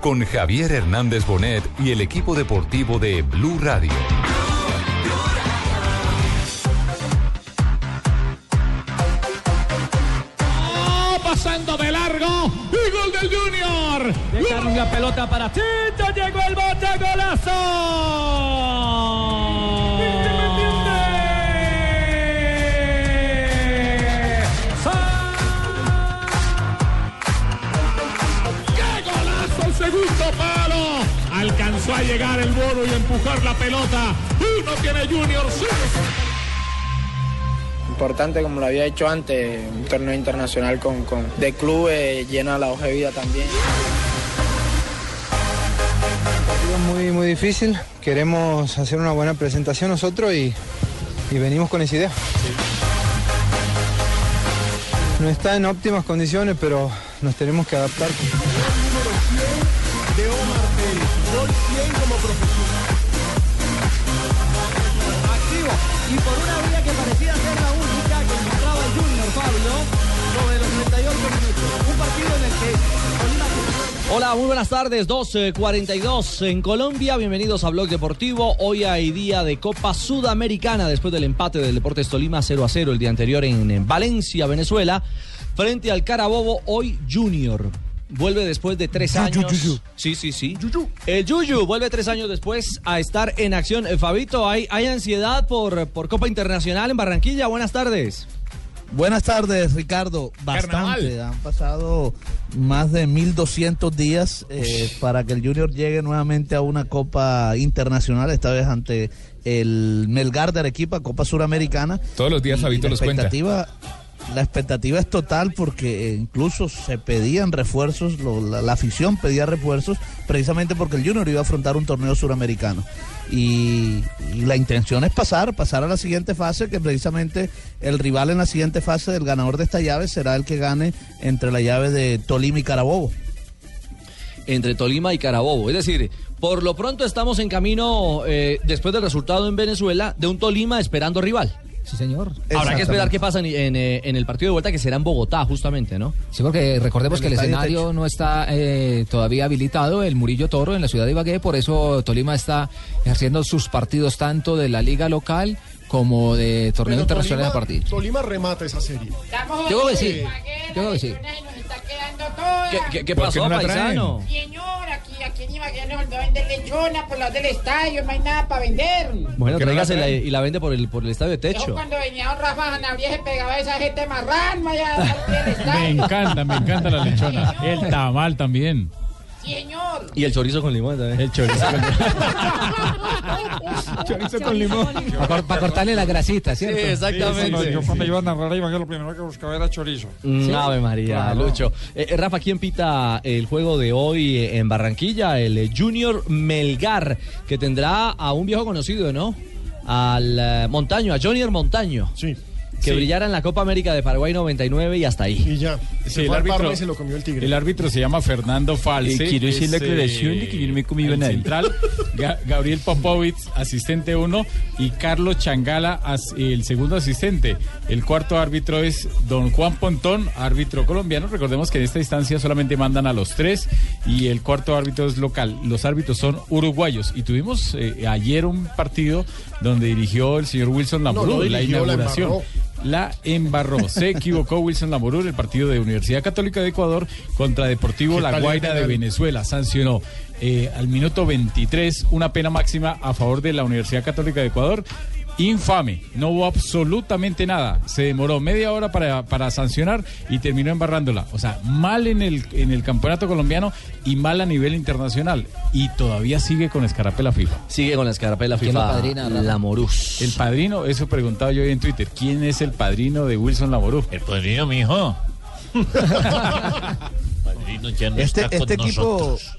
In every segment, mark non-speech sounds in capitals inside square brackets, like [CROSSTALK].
con Javier Hernández Bonet y el equipo deportivo de Blue Radio. ¡Oh! pasando de largo y gol del Junior. Dejaron la pelota para Tito, llegó el bote, ¡Qué A llegar el bono y empujar la pelota. Uno tiene Junior. sí. importante como lo había hecho antes, un torneo internacional con, con de clubes llena la hoja de vida también. partido muy, muy difícil. Queremos hacer una buena presentación nosotros y, y venimos con esa idea. No está en óptimas condiciones, pero nos tenemos que adaptar. Y por una vía que parecía ser la única que el Junior Pablo sobre los 38 minutos. Un partido en el que Hola, muy buenas tardes. 12.42 en Colombia. Bienvenidos a Blog Deportivo. Hoy hay día de Copa Sudamericana después del empate del Deportes Tolima 0 a 0 el día anterior en Valencia, Venezuela. Frente al Carabobo, hoy Junior. Vuelve después de tres años. Sí, sí, sí. El Yuyu vuelve tres años después a estar en acción. Eh, Fabito, ¿hay, hay ansiedad por, por Copa Internacional en Barranquilla? Buenas tardes. Buenas tardes, Ricardo. Bastante. Han pasado más de 1.200 días eh, para que el Junior llegue nuevamente a una Copa Internacional, esta vez ante el Melgar de Arequipa, Copa Suramericana. Todos los días Fabito la los cuenta. La expectativa es total porque eh, incluso se pedían refuerzos, la, afición pedía refuerzos, precisamente porque el Junior iba a afrontar un torneo suramericano. Y, y la intención es pasar, pasar a la siguiente fase, que precisamente el rival en la siguiente fase del ganador de esta llave será el que gane entre la llave de Tolima y Carabobo. entre Tolima y Carabobo. Es decir, por lo pronto estamos en camino, eh, después del resultado en Venezuela, de un Tolima esperando rival. Sí, señor. Habrá que esperar qué pasa en, en, eh, en el partido de vuelta que será en Bogotá, justamente, ¿no? Sí, porque recordemos El que el escenario Techo. no está eh, todavía habilitado, el Murillo Toro en la ciudad de Ibagué, por eso Tolima está ejerciendo sus partidos tanto de la liga local como de torneo Pero internacional de Tolima- partidos. Tolima remata esa serie. Yo creo que sí. Yo creo que sí. ¿Qué, qué- qué ¿Por qué pasó, no paisano? Aquí, aquí en Ibagué nos olvidó vender lechona por los del estadio, no hay nada para vender. Bueno, ¿Por qué no la tráigase la- traen? y la vende por el, por el estadio de techo. cuando venía don Rafa Sanabria se pegaba a esa gente marrán, allá del Me estadio. encanta, me encanta la lechona. [LAUGHS] El tamal también. Señor. Y el chorizo con limón también. El chorizo con [LAUGHS] Chorizo con limón. Para, cortarle la grasita, ¿cierto? Sí, exactamente. yo cuando iba a narrar a Ibagué lo primero que buscaba era chorizo. Mm, Ave María, Claro. Lucho. Eh, eh, Rafa, ¿quién pita el juego de hoy eh, en Barranquilla? El Junior Melgar, que tendrá a un viejo conocido, ¿no? Al eh, Montaño, a Junior Montaño. Sí. Que Sí. brillara en la Copa América de Paraguay 99 y hasta ahí. Y ya. Sí, el árbitro, y se lo comió el tigre. el árbitro se llama Fernando False. Eh, quiero decir la Es, aclaración de que yo no me he comido el a nadie. Central, Ga- Gabriel Popovich, asistente 1, y Carlos Changala, as- el segundo asistente. El cuarto árbitro es don Juan Pontón, árbitro colombiano. Recordemos que en esta instancia solamente mandan a los tres, y el cuarto árbitro es local. Los árbitros son uruguayos. Y tuvimos eh, ayer un partido donde dirigió el señor Wilson Lambrú, la inauguración. La embarró. Se equivocó Wilson Lamorú en el partido de Universidad Católica de Ecuador contra Deportivo ¿Qué La Guaira de? Venezuela. Sancionó eh, al minuto 23 una pena máxima a favor de la Universidad Católica de Ecuador. Infame. No hubo absolutamente nada. Se demoró media hora para, para sancionar y terminó embarrándola. O sea, mal en el, en el campeonato colombiano y mal a nivel internacional. Y todavía sigue con escarapela FIFA. Sigue con la escarapela ¿Quién lo FIFA. padrina, Rafa? Lamorús. El padrino, eso preguntaba yo hoy en Twitter. ¿Quién es el padrino de Wilson Laború? El padrino, mi hijo. [LAUGHS] padrino ya no Este, está con este equipo, nosotros.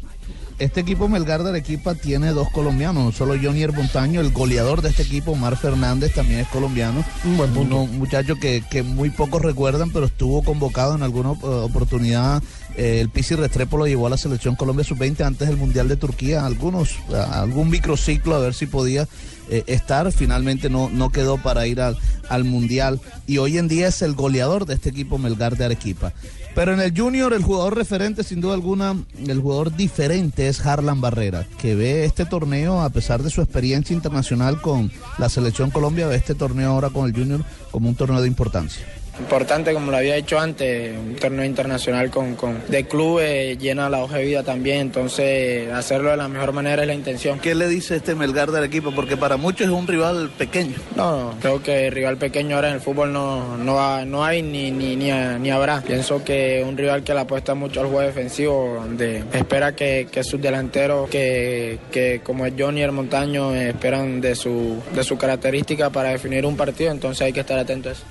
Este equipo Melgar de Arequipa tiene dos colombianos, no solo Johnny Montaño, el goleador de este equipo, Omar Fernández, también es colombiano. Un buen punto. Un muchacho que, que muy pocos recuerdan, pero estuvo convocado en alguna eh, oportunidad. Eh, el Pisi Restrepo lo llevó a la selección Colombia Sub-20 antes del Mundial de Turquía, algunos, a- algún microciclo a ver si podía eh, estar. Finalmente no, no quedó para ir al, al Mundial y hoy en día es el goleador de este equipo Melgar de Arequipa. Pero en el Junior, el jugador referente, sin duda alguna, el jugador diferente es Harlan Barrera, que ve este torneo, a pesar de su experiencia internacional con la selección Colombia, ve este torneo ahora con el Junior como un torneo de importancia. Importante, como lo había hecho antes, un torneo internacional con, con de clubes llena la hoja de vida también, entonces hacerlo de la mejor manera es la intención. ¿Qué le dice este Melgar de Arequipa? Porque para muchos es un rival pequeño. No, no, creo que rival pequeño ahora en el fútbol no, no, ha- no hay ni, ni, ni, ha- ni habrá. Pienso que un rival que le apuesta mucho al juego defensivo, donde espera que, que sus delanteros, que, que como es Johnny el Montaño, esperan de su, de su característica para definir un partido, entonces hay que estar atentos a eso.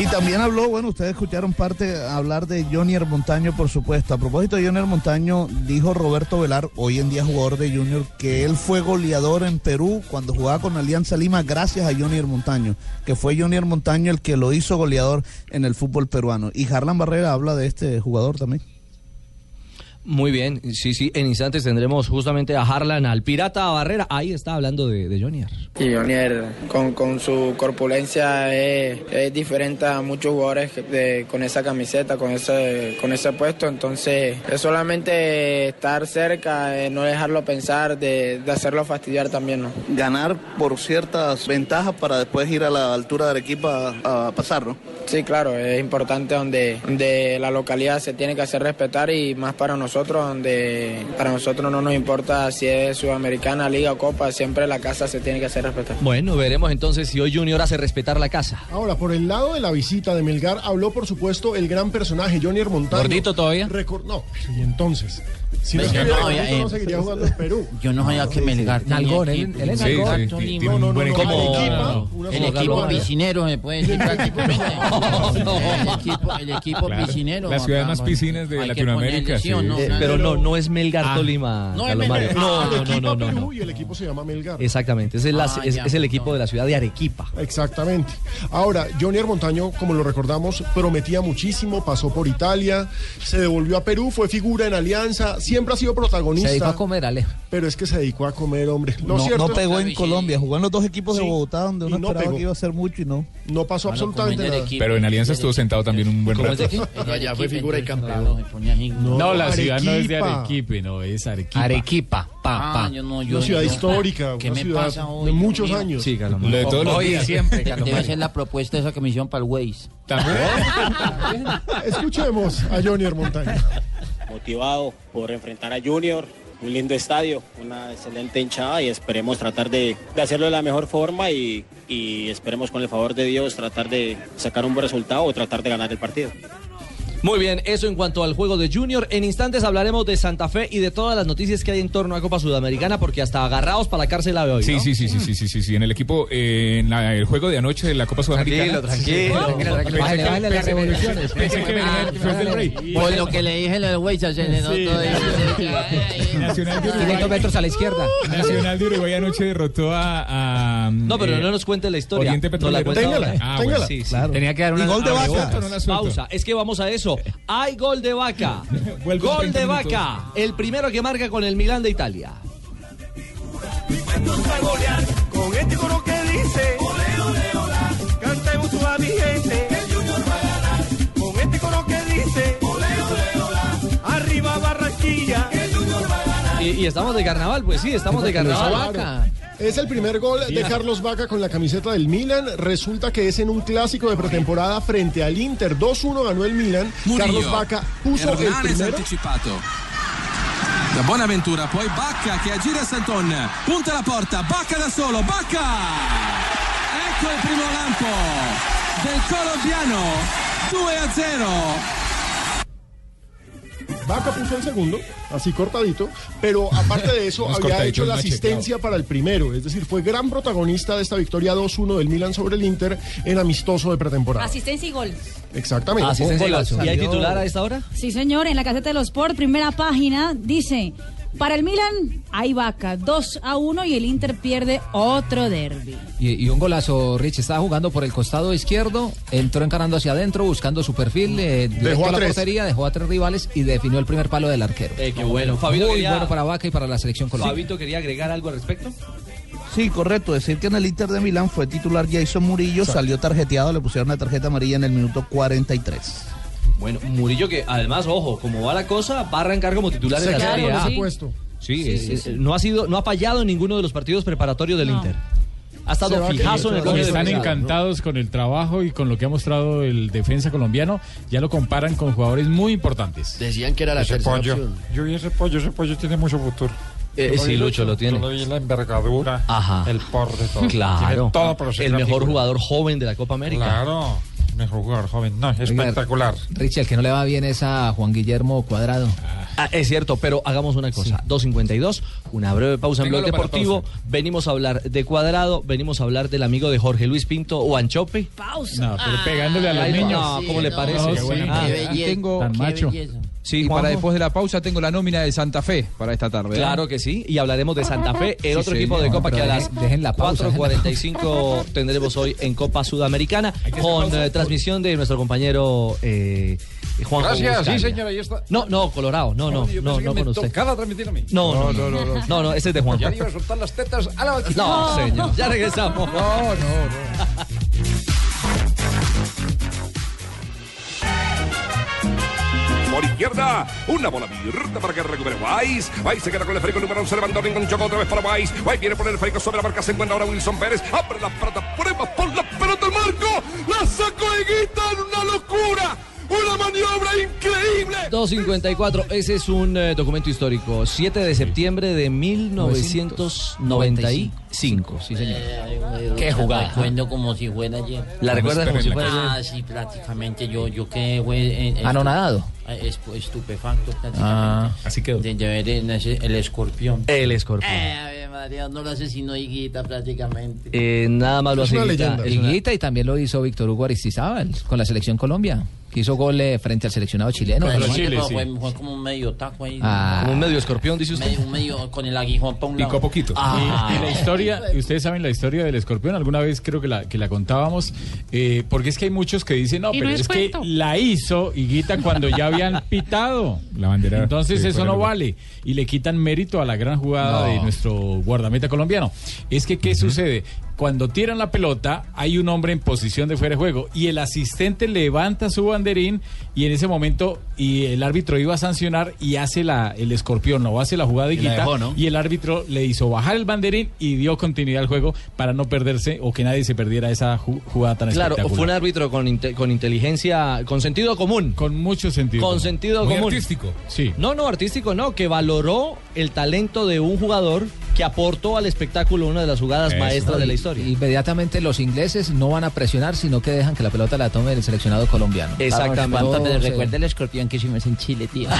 Y también habló, bueno, ustedes escucharon parte hablar de Johnny Montaño, por supuesto. A propósito de Johnny Montaño, dijo Roberto Velar, hoy en día jugador de Junior, que él fue goleador en Perú cuando jugaba con Alianza Lima gracias a Johnny Montaño, que fue Johnny Montaño el que lo hizo goleador en el fútbol peruano. Y Harlan Barrera habla de este jugador también. Muy bien, sí, sí, en instantes tendremos justamente a Harlan, al Pirata Barrera. Ahí está hablando de, de Jonier. Y Jonier con, con su corpulencia es, es diferente a muchos jugadores de- con esa camiseta, con ese, con ese puesto. Entonces es solamente estar cerca, eh, no dejarlo pensar, de, de hacerlo fastidiar también. ¿no? Ganar por ciertas ventajas para después ir a la altura de Arequipa a, a pasar, ¿no? Sí, claro, es importante donde, donde la localidad se tiene que hacer respetar y más para nosotros, donde para nosotros no nos importa si es Sudamericana, Liga o Copa, siempre la casa se tiene que hacer respetar. Bueno, veremos entonces si hoy Junior hace respetar la casa. Ahora, por el lado de la visita de Melgar, habló por supuesto el gran personaje, Johnny Montaño. ¿Gordito todavía? Recor- no, y entonces. Si no Yo no, no seguiría jugando en Perú. Yo no sabía que Melgar tenía Nalgón, él- es una El equipo piscinero se puede decir prácticamente. [LAUGHS] El equipo, el equipo Claro. piscinero. Las ciudades acá, más piscinas de Latinoamérica, Eh, pero no, no es Melgar Ah. Tolima, No. No, no, no, equipo no, no, Perú no. y el equipo se llama Melgar. Exactamente, es, el, Ah, es, ya, es el no. equipo de la ciudad de Arequipa. Exactamente. Ahora, Johnny Montaño, como lo recordamos, prometía muchísimo, pasó por Italia, se devolvió a Perú, fue figura en Alianza, siempre ha sido protagonista. Se dedicó a comer, Ale. Pero es que se dedicó a comer, hombre. Lo No, cierto no pegó en. Colombia, jugó en los dos equipos Sí, de Bogotá donde uno no esperaba pegó. que iba a hacer mucho y no. no pasó Bueno, absolutamente nada. equipo. Pero en Alianza estuvo sentado también un buen ¿Cómo rato. Allá fue figura y así. No, la ciudad no es de Arequipa. Arequipe, no, es Arequipa. Arequipa, pa, Ah, pa. yo no, yo, Una ciudad yo- histórica, ¿Qué una me ciudad pasa hoy? de muchos mío? años. Sí, Carlos Lo de todos los Hoy días. siempre, Debe ser la propuesta esa que me hicieron para el Waze. También. [LAUGHS] Escuchemos a Johnny Montaño. Motivado por enfrentar a Junior, un lindo estadio, una excelente hinchada y esperemos tratar de, de hacerlo de la mejor forma y, y esperemos con el favor de Dios tratar de sacar un buen resultado o tratar de ganar el partido. Muy bien, eso en cuanto al juego de Junior. En instantes hablaremos de Santa Fe y de todas las noticias que hay en torno a Copa Sudamericana, porque hasta agarrados para la cárcel la hoy. Sí, ¿no? sí, sí, sí, sí, sí, sí, sí. En el equipo, eh, en la- el juego de anoche de la Copa Sudamericana. tranquilo. Tranquilo, tranquilo. Bájale, bájale las revoluciones. Pensé que venía después del rey. Por lo que le dije lo del Waze, se le notó ahí. Nacional de 500 Uruguay. metros a la izquierda. Nacional de Uruguay anoche derrotó a. a, No, pero eh, no nos cuente la historia. Oriente No la Petrolero. cuenta Téngala. Ah, téngala. bueno. Sí, sí. Claro. Tenía que dar una. Y gol de ¿La vaca. Pausa, es que vamos a eso. Hay gol de vaca. [LAUGHS] Gol 30 de vaca. El primero que marca con el Milán de Italia. Con este coro que dice Ole, ole, ola Cantemos a mi gente El Junior va a ganar Con este coro que dice Ole, ole, ola Arriba Barranquilla El Junior va a ganar Y, y estamos de carnaval, pues sí, estamos de carnaval. Es el primer gol de Carlos Vaca con la camiseta del Milan. Resulta que es en un clásico de pretemporada frente al Inter. 2-1 ganó el Milan. Carlos Vaca puso el primero. da Bonaventura, poi Bacca che aggira Santon, punta la porta, Bacca da solo, Bacca! Ecco il primo lampo del colombiano, 2 a 0. Vaca puso el segundo, así cortadito, pero aparte de eso [LAUGHS] había hecho la asistencia para el primero, es decir, fue gran protagonista de esta victoria 2-1 del Milan sobre el Inter en amistoso de pretemporada. Asistencia y gol. Exactamente. Asistencia y gol. ¿Y hay titular a esta hora? Sí, señor, en la caseta de los Sport, primera página, dice, para el Milan hay vaca, 2 a 1 y el Inter pierde otro derby. Y, y un golazo, Rich, estaba jugando por el costado izquierdo, entró encarando hacia adentro, buscando su perfil, eh, directo a a la tres. portería, dejó a tres rivales y definió el primer palo del arquero. Eh, qué bueno. Fabito Muy quería- bueno para Vaca y para la selección colombiana. Fabito quería agregar algo al respecto. Sí, correcto. Decir que en el Inter de Milán fue titular Jason Murillo, salió tarjeteado, le pusieron la tarjeta amarilla en el minuto 43. Bueno, Murillo que además, ojo, como va la cosa, va a arrancar como titular Se en la Serie A. ese puesto. Sí, Sí, eh, sí, eh, sí. no ha sido, no ha fallado en ninguno de los partidos preparatorios del Inter. Ha estado fijazo en el gol Están de encantados con el trabajo y con lo que ha mostrado el defensa colombiano. Ya lo comparan con jugadores muy importantes. Decían que era la Ese tercera pollo. opción. Yo vi ese pollo, ese pollo tiene mucho futuro. Eh, sí, Lucho, lo tiene. Yo le vi la envergadura, Ajá. el porte, todo. Claro. Todo el mejor figura. jugador joven de la Copa América. Claro, mejor jugador joven. No, espectacular. Richie, el que no le va bien es a Juan Guillermo Cuadrado. Ah, es cierto, pero hagamos una cosa. 2.52, una breve pausa en Blog Deportivo. Venimos a hablar de Cuadrado, venimos a hablar del amigo de Jorge Luis Pinto o Anchope. Pausa. No, pero pegándole a los Ay, niños. No, ¿cómo le no, parece? qué buena Ah, tengo, Tan macho. Sí, para después de la pausa tengo la nómina de Santa Fe para esta tarde. ¿eh? Claro que sí, y hablaremos de Santa Fe, el Sí, otro equipo de Copa que a dejen- las dejen la pausa, dejen la 4.45 tendremos hoy en Copa Sudamericana con eh, transmisión de nuestro compañero eh, Juan Gracias, sí, señora, ahí está. No, no, Colorado, no, no, Yo no, pensé que no me con usted. tocaba transmitir a mí. No, no, no, no, no, no, no, ese es de Juan. Ya le iba a soltar las tetas a la vaquita. No, señor, ya regresamos. No, no, no. Por izquierda, una bola abierta para que recupere Weiss. Weiss se queda con el esférico número 11, Lewandowski enganchó otra vez para Weiss. Weiss viene por el esférico sobre la marca, se encuentra ahora Wilson Pérez. Abre la pelota, prueba por la pelota al marco. La sacó Higuita en una locura. Una maniobra increíble. 254, ese es un eh, documento histórico. 7 de septiembre de 1995. Sí, señor. Qué jugada. Recuerdo como si fuera ayer. ¿La recuerdas como si fuera Ah, ayer? sí, prácticamente. Yo, yo quedé fue, en- Anonadado. estu- eh, espu- estupefacto prácticamente. Ah, así quedó. De, de ver en ese- el escorpión. El escorpión. Eh, Ave María, no lo asesinó Higuita prácticamente. Eh, nada más lo hace Higuita. Es una- Higuita y también lo hizo Víctor Hugo Aristizábal con la selección Colombia, que hizo gol eh, frente al seleccionado chileno. Pero ¿no? sí, pero fue, fue como un medio taco ahí. Ah. Como un medio escorpión, dice usted. Medio- un medio con el aguijón para un lado. Picó poquito. Ah. Y, y la historia, [LAUGHS] y ustedes saben la historia del escorpión, alguna vez creo que la, que la contábamos, eh, porque es que hay muchos que dicen, no, Y pero no es, es que la hizo Higuita cuando ya habían [LAUGHS] pitado. La bandera. Entonces sí, eso no vale. Y le quitan mérito a la gran jugada No. de nuestro guardameta colombiano. Es que, ¿qué sucede? Cuando tiran la pelota, hay un hombre en posición de fuera de juego y el asistente levanta su banderín y en ese momento y el árbitro iba a sancionar y hace la, el escorpión o hace la jugada de Y la Higuita dejó, ¿no? y el árbitro le hizo bajar el banderín y dio continuidad al juego para no perderse o que nadie se perdiera esa ju- jugada tan Claro, espectacular. fue un árbitro con, inte- con inteligencia, con sentido común. Con mucho sentido. Con común. sentido Muy común. artístico. Sí. No, no, artístico no, que valoró el talento de un jugador que aportó al espectáculo una de las jugadas maestras de la historia. Inmediatamente los ingleses no van a presionar, sino que dejan que la pelota la tome el seleccionado colombiano. Exactamente. ¿Cuánto me recuerda el escorpión que hicimos en Chile, tío? [LAUGHS]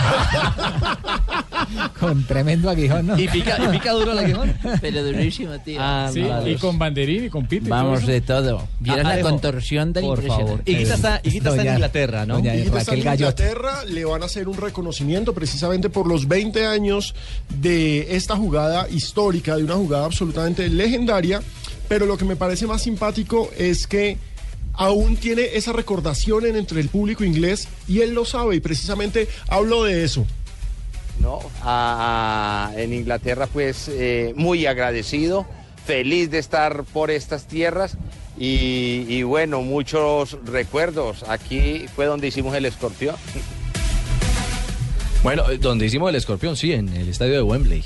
Con tremendo aguijón, ¿no? ¿Y pica, y pica duro el aguijón? [LAUGHS] Pero durísimo, tío. Ah, Sí, vale. y con banderín y con pito. Vamos todo de todo. ¿Vieras Ah, la contorsión del por impresionante? Higuita está, Higuita está en Inglaterra, ¿no? doña Higuita está en. Inglaterra le van a hacer un reconocimiento precisamente por los 20 años de esta jugada histórica, de una jugada absolutamente legendaria, pero lo que me parece más simpático es que aún tiene esa recordación en- entre el público inglés y él lo sabe y precisamente hablo de eso. ¿no? A- a- en Inglaterra, pues eh, muy agradecido, feliz de estar por estas tierras y, y bueno, muchos recuerdos. Aquí fue donde hicimos el escorpión. Bueno, eh, donde hicimos el escorpión, sí, en el estadio de Wembley.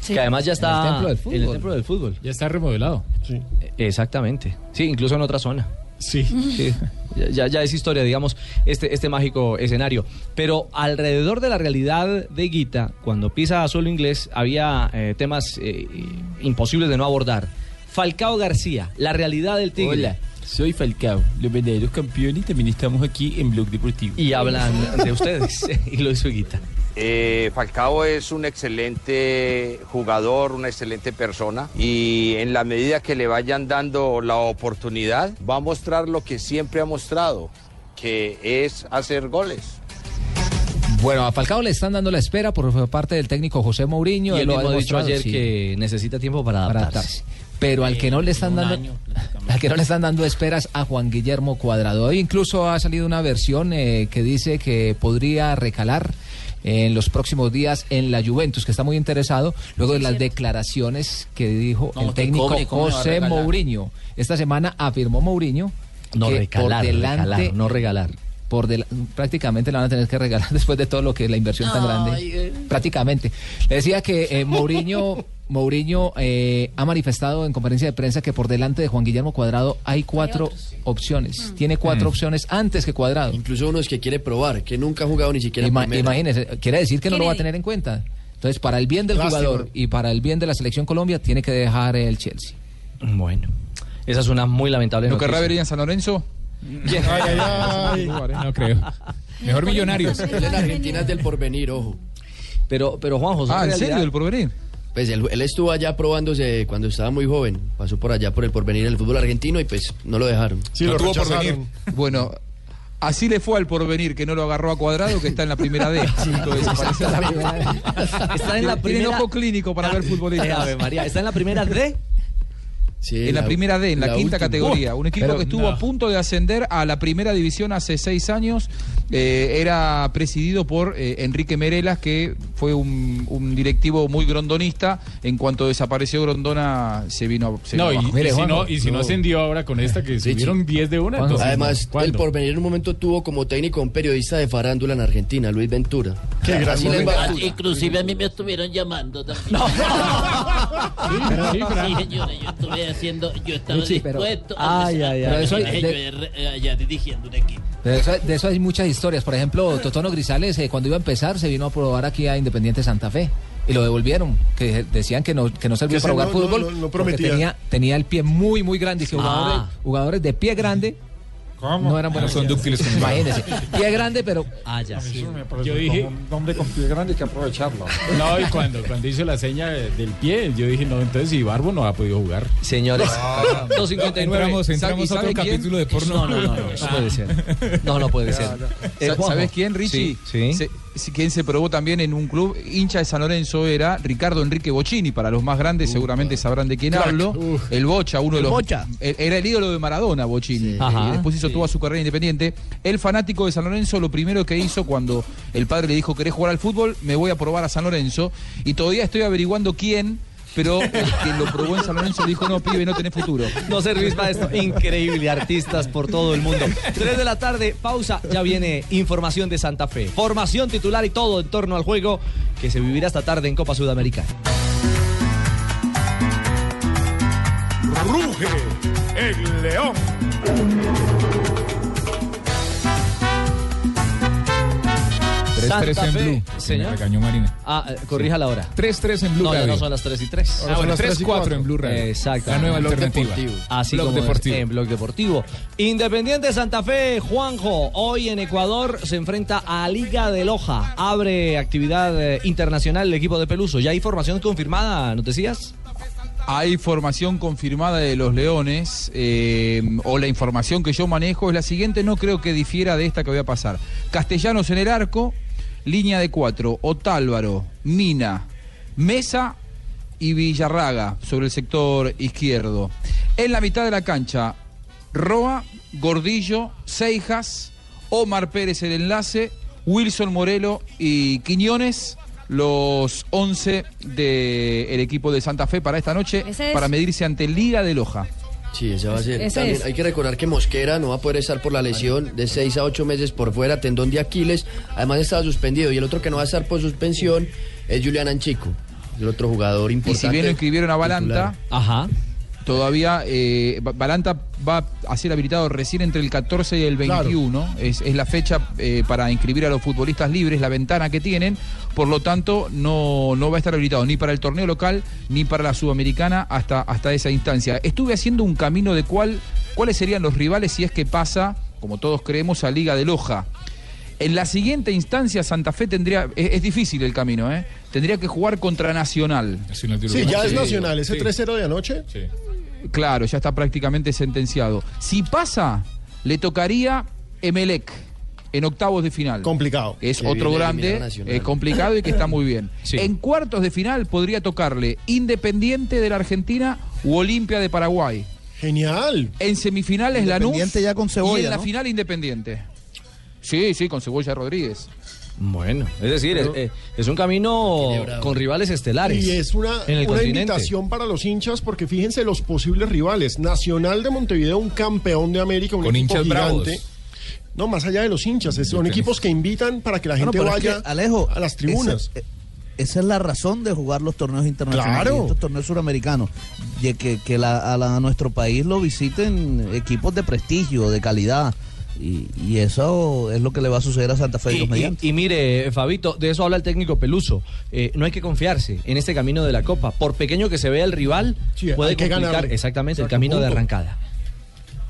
Sí. Que además ya está En el templo del fútbol. en el templo del fútbol. Ya está remodelado. Exactamente. Sí, incluso en otra zona. Sí. Sí, ya, ya es historia, digamos, este, este mágico escenario. Pero alrededor de la realidad de Guita, cuando pisa a suelo inglés, había eh, temas eh, imposibles de no abordar. Falcao García, la realidad del Tigre. Hola, soy Falcao, los verdaderos campeones y también estamos aquí en Blog Deportivo. Y hablan de ustedes [LAUGHS] y lo hizo Guita. Eh, Falcao es un excelente jugador, una excelente persona y en la medida que le vayan dando la oportunidad va a mostrar lo que siempre ha mostrado, que es hacer goles. Bueno, a Falcao le están dando la espera por parte del técnico José Mourinho. Y él lo ha dicho ayer sí. que necesita tiempo para Para adaptarse. Pero al que no le están dando año, [LAUGHS] al que no le están dando esperas a Juan Guillermo Cuadrado. Hoy incluso ha salido una versión eh, que dice que podría recalar en los próximos días en la Juventus, que está muy interesado luego de las declaraciones que dijo No, el técnico cobre, ¿cómo me va a José regalar? Mourinho. Esta semana afirmó Mourinho No que recalar, por delante recalar, no regalar. por del- prácticamente la van a tener que regalar [LAUGHS] después de todo lo que la inversión tan grande. Eh. Prácticamente. Le decía que eh, [LAUGHS] Mourinho, Mourinho eh, ha manifestado en conferencia de prensa que por delante de Juan Guillermo Cuadrado hay cuatro opciones. Tiene cuatro opciones antes que Cuadrado. Incluso uno es que quiere probar, que nunca ha jugado ni siquiera Ima- primera. imagínese, quiere decir que no lo va a tener en cuenta. Entonces, para el bien del Lástima. jugador y para el bien de la selección Colombia, tiene que dejar el Chelsea. Bueno, esa es una muy lamentable ¿No noticia. querrá ver en San Lorenzo? [LAUGHS] Ay, ay, ay. [LAUGHS] No creo. Mejor millonarios. En Argentina es del porvenir, ojo. Pero, pero Juanjo, Ah, ¿en realidad- serio? ¿Del porvenir? Pues él, él estuvo allá probándose cuando estaba muy joven. Pasó por allá por el porvenir en el fútbol argentino y pues no lo dejaron. Sí, No lo tuvo porvenir. Bueno, así le fue al porvenir que no lo agarró a cuadrado, que está en la primera D. [LAUGHS] Desaparición. Está en la Tiene primera... ojo clínico para ver [LAUGHS] Eh, futbolistas. María, está en la primera D. Sí, En la primera D, en la, quinta última. categoría. Un equipo Pero que estuvo no. a punto de ascender a la primera división hace seis años. Eh, era presidido por eh, Enrique Merelas, que fue un, un directivo muy grondonista. En cuanto desapareció Grondona, se vino, se No, vino y, si no, y si no no. ascendió ahora con esta que Sí, subieron sí. 10 de una, Además, ¿cuándo? el porvenir en un momento tuvo como técnico un periodista de farándula en Argentina, Luis Ventura. Qué va- Ah, Inclusive a mí me estuvieron llamando también. [LAUGHS] Sí, Fran. Sí, señores, yo estuve haciendo, yo estaba pero- dispuesto a Ay, ay, ay. pero Pero eso hay- de- eh, allá dirigiendo un equipo. De eso, de eso hay muchas historias. Por ejemplo, [LAUGHS] Totono Grisales, eh, cuando iba a empezar, se vino a probar aquí a Independiente Santa Fe. Y lo devolvieron, que decían que no, que no servía Que para jugar no- fútbol. no- no porque prometía. tenía, tenía el pie muy, muy grande. Y que Ah. jugadores, jugadores de pie grande ¿Cómo? no eran buenos. Son dúctiles con [LAUGHS] el Imagínense. Pie grande, pero. Ah, ya. Yo dije- como un hombre con pie grande hay que aprovecharlo. [LAUGHS] No, y cuando, cuando hizo la seña de- del pie, yo dije, no, entonces si Barbo no ha podido jugar. Señores, Ah. [LAUGHS] 259. Entramos, entramos ¿Y a otro capítulo de porno. No, no, no, no, no puede ser. No, no puede ser. Eh. ¿Sabes quién, Richie? Sí, sí. Se- sí, quien se probó también en un club hincha de San Lorenzo era Ricardo Enrique Bocini. Para los más grandes seguramente sabrán de quién hablo. El Bocha, uno de los... Bocha. Era el ídolo de Maradona, Bocini. Ajá. Después hizo toda su carrera independiente. El fanático de San Lorenzo lo primero que hizo cuando el padre le dijo, ¿querés jugar al fútbol? Me voy a probar a San Lorenzo. Y todavía estoy averiguando quién... Pero el que lo probó en San Lorenzo dijo, no, pibe, no tenés futuro. No servís para esto. Increíble, artistas por todo el mundo. 3 de la tarde, pausa. Ya viene información de Santa Fe. Formación titular y todo en torno al juego que se vivirá esta tarde en Copa Sudamericana. Ruge el león. 3-3 en Blue. señor. Me regañó Marina. Ah, eh, corrija la hora. 3-3 en Blue No, ya Radio. no son las 3 y 3. Ah, bueno, 3-4 en Blue Radio. Exacto. La nueva Blog alternativa. Deportivo. Así Blog como Deportivo. en Blog Deportivo. Independiente Santa Fe, Juanjo, hoy en Ecuador se enfrenta a Liga de Loja. Abre actividad eh, internacional el equipo de Peluso. ¿Ya hay formación confirmada, nos decías? Hay formación confirmada de los Leones, eh, o la información que yo manejo es la siguiente, no creo que difiera de esta que voy a pasar. Castellanos en el arco, línea de cuatro, Otálvaro, Mina, Mesa y Villarraga sobre el sector izquierdo. En la mitad de la cancha, Roa, Gordillo, Seijas, Omar Pérez el enlace, Wilson Morelo y Quiñones, los 11 del equipo de Santa Fe para esta noche, es- para medirse ante Liga de Loja. Sí, ese va a ser. Ese También es. hay que recordar que Mosquera no va a poder estar por la lesión de 6 a 8 meses por fuera, tendón de Aquiles. Además estaba suspendido. Y el otro que no va a estar por suspensión es Julián Anchico, el otro jugador Y importante. si bien lo inscribieron a Balanta. Ajá. Todavía eh, Ba- Balanta va a ser habilitado recién entre el 14 y el Claro. 21. Es, es la fecha eh, para inscribir a los futbolistas libres, la ventana que tienen. Por lo tanto, no, no va a estar habilitado ni para el torneo local ni para la sudamericana hasta, hasta esa instancia. Estuve haciendo un camino de cuál, cuáles serían los rivales si es que pasa, como todos creemos, a Liga de Loja. En la siguiente instancia, Santa Fe tendría. Es, es difícil el camino, ¿eh? Tendría que jugar contra Nacional. Sí, ya es nacional. Ese 3-0 de anoche. Claro, ya está prácticamente sentenciado. Si pasa, le tocaría Emelec en octavos de final. Complicado. Es Que otro grande, eh, complicado y que está muy bien. Sí. En cuartos de final podría tocarle Independiente de la Argentina u Olimpia de Paraguay. Genial. En semifinales Lanús Independiente ya con Cebolla, y en la ¿no? final Independiente. Sí, sí, con Cebolla Rodríguez. Bueno, es decir, es, eh, es un camino con rivales estelares. Y es una, en el una invitación para los hinchas porque fíjense los posibles rivales. Nacional de Montevideo, un campeón de América, un Con equipo hinchas gigante. bravos. No, más allá de los hinchas, es- son equipos que invitan para que la gente Bueno, pero es vaya que, Alejo, a las tribunas. Esa, esa es la razón de jugar los torneos internacionales, Claro. estos torneos suramericanos. Y que, que la- a, la- a nuestro país lo visiten equipos de prestigio, de calidad. Y, y eso es lo que le va a suceder a Santa Fe. Y, y- y mire, Fabito, de eso habla el técnico Peluso. Eh, no hay que confiarse en este camino de la Copa. Por pequeño que se vea el rival, puede que complicar ganarle. exactamente el camino de arrancada.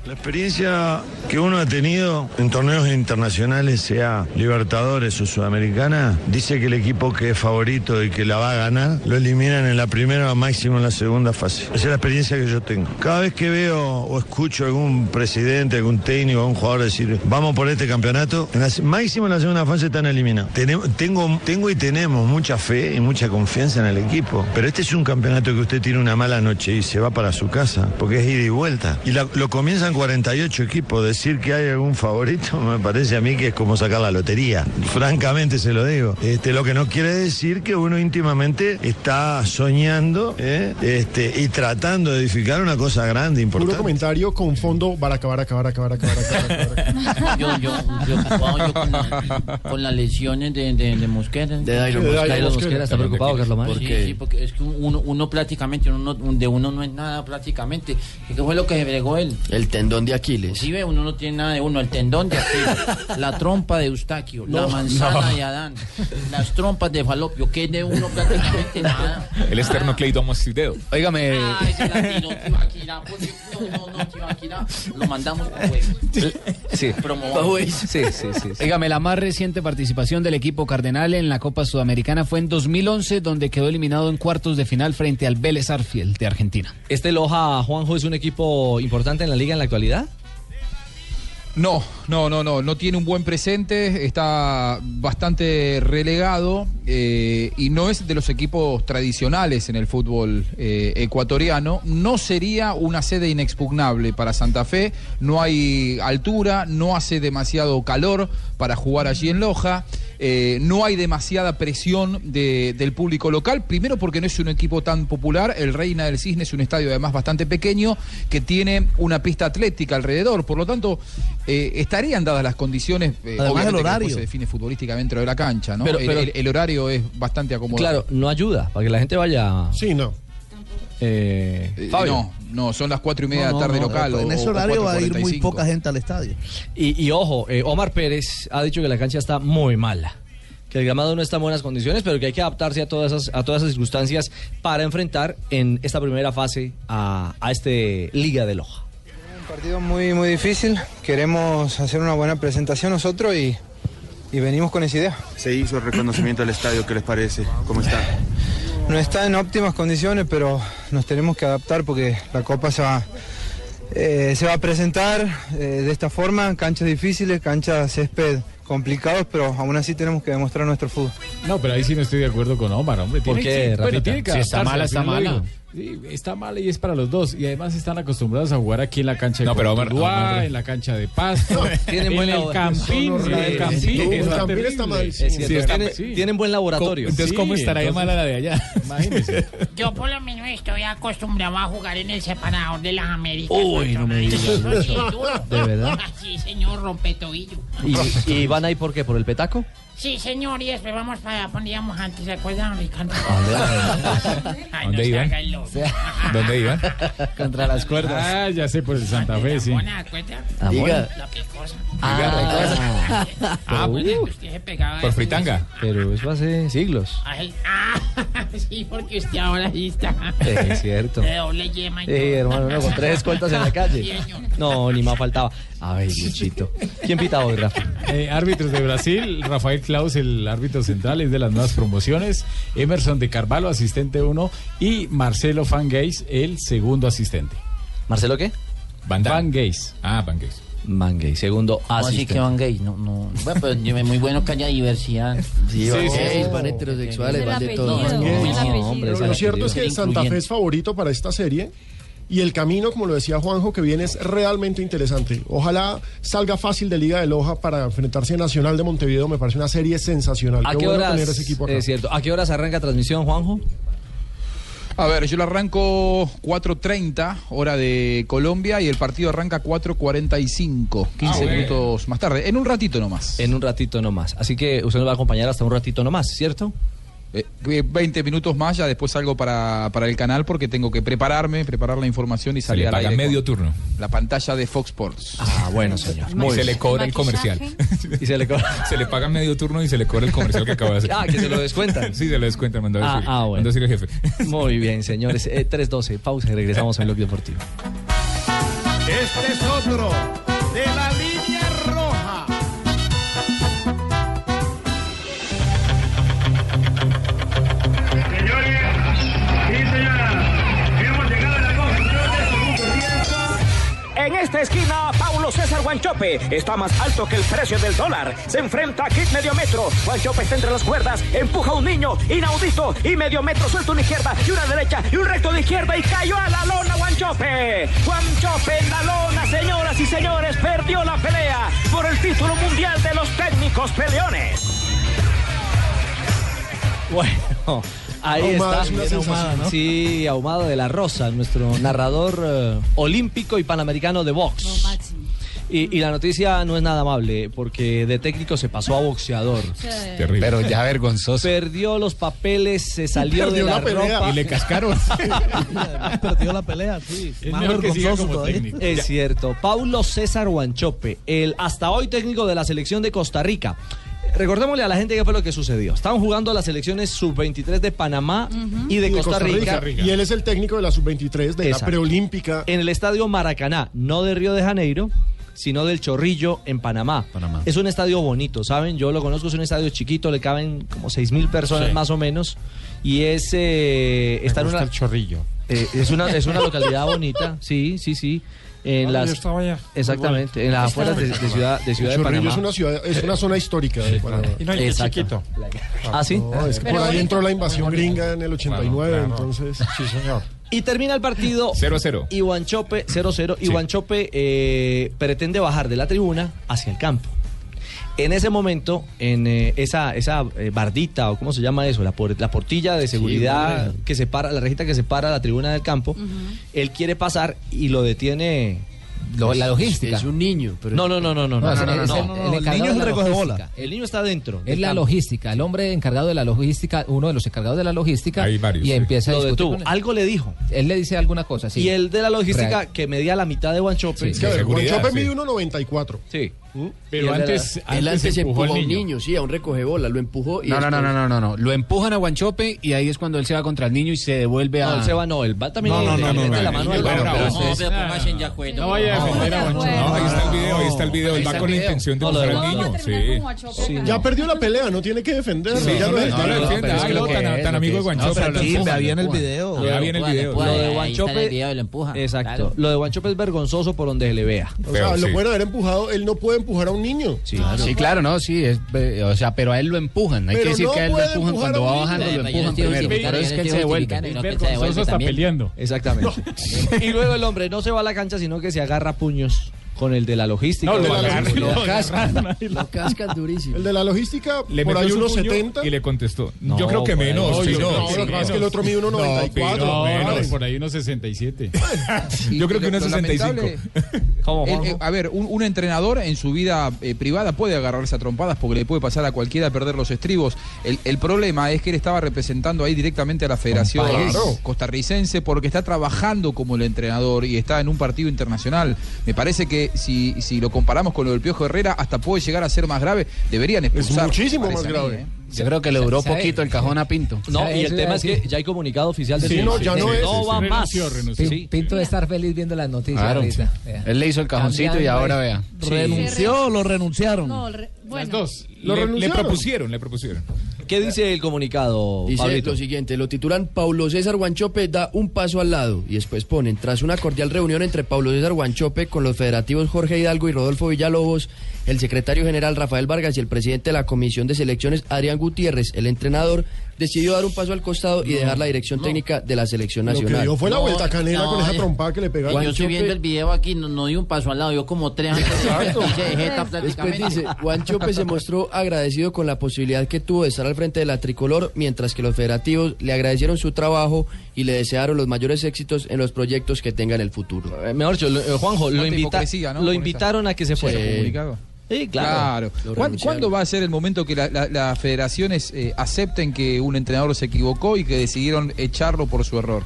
La experiencia que uno ha tenido en torneos internacionales, sea Libertadores o Sudamericana, dice que el equipo que es favorito y que la va a ganar, lo eliminan en la primera o máximo en la segunda fase. Esa es la experiencia que yo tengo. Cada vez que veo o escucho a algún presidente, algún técnico, algún jugador decir, vamos por este campeonato, máximo en la segunda fase están eliminados. Tengo, tengo y tenemos mucha fe y mucha confianza en el equipo, pero este es un campeonato que usted tiene una mala noche y se va para su casa, porque es ida y vuelta. Y lo comienzan 48 equipos. Decir que hay algún favorito me parece a mí que es como sacar la lotería. Francamente se lo digo. Este, lo que no quiere decir que uno íntimamente está soñando ¿eh? este, y tratando de edificar una cosa grande, Puro importante. comentario con fondo baraca, baraca, baraca, baraca, baraca, baraca. Yo, yo, preocupado yo con, la- con las lesiones de, de, de Mosquera. De Dairo Mosquera. Mosquera, ¿está preocupado, Carlos Mario? Sí, ¿Por qué? sí, porque es que uno, uno prácticamente, uno, no- de uno no es nada prácticamente. ¿Y ¿Qué fue lo que se bregó él? El tendón de Aquiles. Sí, ve, uno no tiene nada de uno. El tendón de Aquiles, la trompa de Eustaquio, la manzana no. de Adán, las trompas de Falopio, que es de uno prácticamente nada. El esternocleidomastoideo. Óigame. Ah, ese la tiró Tibaquirá, porque no, no, no, lo mandamos por web. Sí. Promovamos. Sí, sí, sí. sí. Dígame, la más reciente participación del equipo cardenal en la Copa Sudamericana fue en 2011, donde quedó eliminado en cuartos de final frente al Vélez Arfield de Argentina. ¿Este Loja, Juanjo, es un equipo importante en la liga en la actualidad? No, no, no, no, no tiene un buen presente, está bastante relegado eh, y no es de los equipos tradicionales en el fútbol eh, ecuatoriano. No sería una sede inexpugnable para Santa Fe, no hay altura, no hace demasiado calor para jugar allí en Loja, eh, no hay demasiada presión de- del público local, primero porque no es un equipo tan popular, el Reina del Cisne es un estadio además bastante pequeño que tiene una pista atlética alrededor, por lo tanto estarían dadas las condiciones, Además, obviamente el que horario. después se define futbolísticamente dentro de la cancha, ¿no? Pero- El- pero- el, el horario es bastante acomodado. Claro, no ayuda para que la gente vaya. Sí, no. Eh, Eh, Fabio. no, no, son las cuatro y media No, de la tarde no, local. en o- ese o horario va a ir muy 4:45. poca gente al estadio. Y, y ojo, eh, Omar Pérez ha dicho que la cancha está muy mala. Que el gramado no está en buenas condiciones, pero que hay que adaptarse a todas esas, a todas esas circunstancias para enfrentar en esta primera fase a, a este Liga de Loja. Un partido muy, muy difícil. Queremos hacer una buena presentación nosotros y, y venimos con esa idea. Se hizo el reconocimiento del estadio, ¿qué les parece? ¿Cómo está? No está en óptimas condiciones, pero nos tenemos que adaptar porque la Copa se va, eh, se va a presentar eh, de esta forma, canchas difíciles, canchas césped complicados, pero aún así tenemos que demostrar nuestro fútbol. No, pero ahí sí no estoy de acuerdo con Omar, hombre. ¿Por Tiene qué, que- bueno, Rafita? tiene que Si está mala, al está mala. Sí, está mala y es para los dos. Y además están acostumbrados a jugar aquí en la cancha de No, pero Omar- Omar- en la cancha de Pasto, Tienen en buen el Campín, el está Campín está terrible. mal, Sí, está- tienen, sí. tienen buen laboratorio. Entonces, ¿cómo estará de mala la de allá? Imagínese. Yo por lo menos estoy acostumbrado a jugar en el separador de las Américas. Uy, no me digas eso. ¿De verdad? [LAUGHS] Sí, señor, rompe tobillo. ¿Y, y van ahí por qué? ¿Por el petaco? Sí, señor, y después vamos para allá, poníamos antes, ¿se acuerdan, Ricardo? dónde? [LAUGHS] Ay, ¿Dónde no se iban? haga el loco. [LAUGHS] ¿Dónde iban? Contra las cuerdas. Ah, ya sé, por el Santa Fe, sí. Ah, Diga. La. Ah, Ah, uh, bueno, usted se pegaba Por eso. fritanga. pero eso hace siglos. Ay, ah, [LAUGHS] sí, porque usted ahora sí está. Es cierto. De doble yema y Sí, todo. hermano, uno con tres escoltas en la calle. No, ni más faltaba. Ay, Luchito. ¿Quién pita hoy, Rafa? Eh, árbitros de Brasil, Rafael Klaus, el árbitro central, es de las nuevas promociones. Emerson de Carvalho, asistente 1. Y Marcelo Van Geis, el segundo asistente. ¿Marcelo qué? Van. Ah, Van Geis. Van Gay, segundo ¿Cómo así asistente. que van gays? No, no. Bueno, pero yo- es muy bueno que haya diversidad. [LAUGHS] Sí, Sí, van sí, gays, van heterosexuales, van de todo. apellido. hombre, Pero lo cierto es que Santa Fe es favorito para esta serie. Y el camino, como lo decía Juanjo, que viene es realmente interesante. Ojalá salga fácil de Liga de Loja para enfrentarse a Nacional de Montevideo. Me parece una serie sensacional. ¿A Qué qué bueno horas? tener ese equipo acá. Es cierto. ¿A qué horas arranca transmisión, Juanjo? A ver, yo lo arranco 4.30, hora de Colombia, y el partido arranca 4.45, 15 bueno. minutos más tarde. En un ratito nomás. En un ratito nomás. Así que usted nos va a acompañar hasta un ratito nomás, ¿cierto? Eh, eh, 20 minutos más, ya después salgo para, para el canal porque tengo que prepararme, preparar la información y Se salir le al aire con medio turno. La pantalla de Fox Sports. Ah, bueno, señor. Y se le cobra el comercial. Y se le cobra. [LAUGHS] Se le paga medio turno y se le cobra el comercial que acaba de hacer. Ah, que se lo descuentan. Sí, se lo descuentan, mandó a Ah, decir, ah, bueno. mandó a decir el jefe. Muy bien, señores. Eh, 3.12, pausa y regresamos en Blog Deportivo. Este es otro de la línea esta esquina, Paulo César Guanchope está más alto que el precio del dólar. Se enfrenta a Kit Medio Metro. Guanchope está entre las cuerdas, empuja a un niño, inaudito, y Medio Metro suelta una izquierda y una derecha y un recto de izquierda y cayó a la lona Guanchope. Guanchope en la lona, señoras y señores, perdió la pelea por el título mundial de los técnicos peleones. Bueno, ahí está. es una Bien sensación, ahumado, ¿no? Sí, Ahumado de la Rosa, nuestro narrador eh, olímpico y panamericano de box. Y, y la noticia no es nada amable, porque de técnico se pasó a boxeador. Terrible. Pero ya vergonzoso. Perdió los papeles, se salió Perdió de la, la pelea. ropa. Y le cascaron. [LAUGHS] Perdió la pelea, sí. Es Más vergonzoso todavía. Es cierto. Paulo César Guanchope, el hasta hoy técnico de la selección de Costa Rica. Recordémosle a la gente qué fue lo que sucedió. Estaban jugando las selecciones sub-23 de Panamá y de Y de Costa, Rica, Y él es el técnico de la sub-23 de Exacto. la preolímpica. en el estadio Maracaná, no de Río de Janeiro, sino del Chorrillo en Panamá. Panamá. Es un estadio bonito, ¿saben? Yo lo conozco, es un estadio chiquito, le caben como 6 mil personas Sí. más o menos. Y es, eh, está en una, chorrillo. eh, es, una, es una localidad bonita, sí, sí, sí. En Ah, las, yo estaba allá. Exactamente, en las afueras de, de ciudad, de, ciudad de Panamá. es una ciudad, es una zona histórica de Panamá. Y no, chiquito. Ah, sí. No, es que por ahí entró la invasión gringa en el 89, Claro, claro. entonces. Sí, señor. Y termina el partido 0-0. y Guanchope 0-0 y Sí. Guanchope eh, pretende bajar de la tribuna hacia el campo. En ese momento, en eh, esa, esa eh, bardita o cómo se llama eso, la, por- la portilla de seguridad que separa, la rejita que separa la tribuna del campo, él quiere pasar y lo detiene. Lo- la logística. Es un niño, pero No, no, no, no, no, No, no, el- no, niño es de la el recoge bola. logística. El niño está dentro. Es la campo. logística, el hombre encargado de la logística, uno de los encargados de la logística, Hay varios, y sí. empieza a Lo discutir detuvo. con él. Algo le dijo. Él le dice alguna cosa, sí. Y el de la logística, Real. que medía la mitad de Guanchope. Sí. Es que, a ver, seguridad, Guanchope sí. mide 1.94. Sí. ¿Mm? Pero de la- antes, Él antes antes empujó empujó al un niño. niño, sí, a un recogebola, lo empujó y No, no, no, no, no, no, no. Lo empujan a Guanchope y ahí es cuando él se va contra el niño y se devuelve a. No, el Seba no, el va también No, no, no, no, no, la no, mano no, al no, balón. no, pero no, eso es- pero póngase en de acuerdo. No vaya a defender a Guanchope. no, ahí está el video, ahí está el video. Él va con la intención de empujar al niño. Sí. Ya perdió la pelea, no tiene que defender. Sí, ya lo es Ah, tan, amigo de. Guanchope. Vea bien el video. de- Ya viene el video. Lo de Guanchope. Exacto. Lo de Guanchope es vergonzoso por donde se le vea. O sea, lo puede haber empujado, él no puede empujar a un niño. Sí, Sí, claro, no, sí, es, eh, o sea, pero a él lo empujan. Hay Pero que decir no que a él lo empujan cuando va bajando, lo empujan primero. Pero es que él se devuelve. justificando, Es no, que se vergonzoso devuelve hasta también. peleando. Exactamente. [LAUGHS] y luego el hombre no se va a la cancha, sino que se agarra puños con el de la logística. No, el de lo la logística. lo cascan. [LAUGHS] Lo cascan durísimo. El de la logística, Le por ahí unos puño 70. y le contestó. No, Yo creo que menos. no, yo- Pino. no, lo que pasa es que el otro mide 1.94. No, menos, por ahí unos 67. Y [LAUGHS] Yo creo que unos lo 65. lamentable- [LAUGHS] ¿Cómo, El- Juanjo? eh, a ver, un, un entrenador en su vida eh, privada puede agarrarse a trompadas porque le puede pasar a cualquiera perder los estribos. El, el problema es que él estaba representando ahí directamente a la Federación. Claro. Costarricense porque está trabajando como el entrenador y está en un partido internacional. Me parece que si, si lo comparamos con lo del Piojo Herrera, hasta puede llegar a ser más grave. Deberían expulsar. muchísimo me más mí, grave. ¿eh? Yo creo que le duró ¿Sabe? poquito el cajón a Pinto. No, ¿Sabe? y el tema es que ya hay comunicado oficial de Sí, no, ya no es. no va más. Renunció, Pinto debe estar feliz viendo las noticias Claro. ahorita. Él le hizo el cajoncito y ahora ahí. vea. ¿Renunció o lo renunciaron? No, re- bueno. Las dos. Lo Le, le propusieron, le propusieron. ¿Qué dice el comunicado, Dice Pablito? lo siguiente, lo titulan Paulo César Guanchope da un paso al lado y después ponen, tras una cordial reunión entre Paulo César Guanchope con los federativos Jorge Hidalgo y Rodolfo Villalobos, el secretario general Rafael Vargas y el presidente de la Comisión de Selecciones Adrián Gutiérrez, el entrenador, decidió dar un paso al costado y dejar la dirección técnica de la selección Lo que nacional. dio fue la No, vuelta canela no, con esa trompada que le pegaron. Yo estoy viendo el video aquí, no, no di un paso al lado, yo como tres antes [LAUGHS] Después dice, Guanchope se mostró agradecido con la posibilidad que tuvo de estar al frente de la tricolor, mientras que los federativos le agradecieron su trabajo y le desearon los mayores éxitos en los proyectos que tenga en el futuro. Eh, Mejor dicho, lo- eh, Juanjo, lo, invita- ¿no? lo invitaron a que se fuera. Comunicado. Sí, claro. Claro. Lo ¿Cuán- renunciaron. ¿Cuándo va a ser el momento que la- la- las federaciones eh, acepten que un entrenador se equivocó y que decidieron echarlo por su error?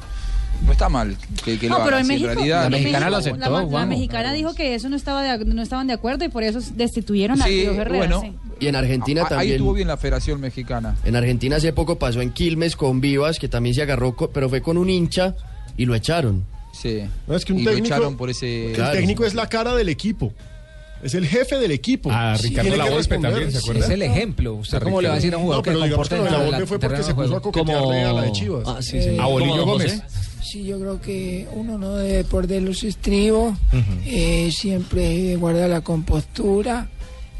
No está mal que, que lo No, pero hagan, en realidad La mexicana lo aceptó, la, mexicana dijo que eso no estaba de- no estaban de acuerdo y por eso destituyeron a Sí, Pío Herrera. bueno. sí. Y en Argentina Ah, Ahí también. estuvo bien la Federación Mexicana. En Argentina hace poco pasó en Quilmes con Vivas, que también se agarró, pero fue con un hincha y lo echaron. Sí. No, es que un y lo echaron por ese. El técnico es la cara del equipo. Es el jefe del equipo. Ah, Sí, Ricardo que Lavolpe también, ¿se acuerda? Es el ejemplo. ¿Usted A cómo le va a decir a un jugador No, pero que digamos que lo de la en Volpe fue porque se puso a coquetearle a la de Chivas. Ah, sí, sí. A Bolillo ¿Cómo, Gómez. Sí, yo creo que uno no debe perder los estribos, eh, siempre guardar la compostura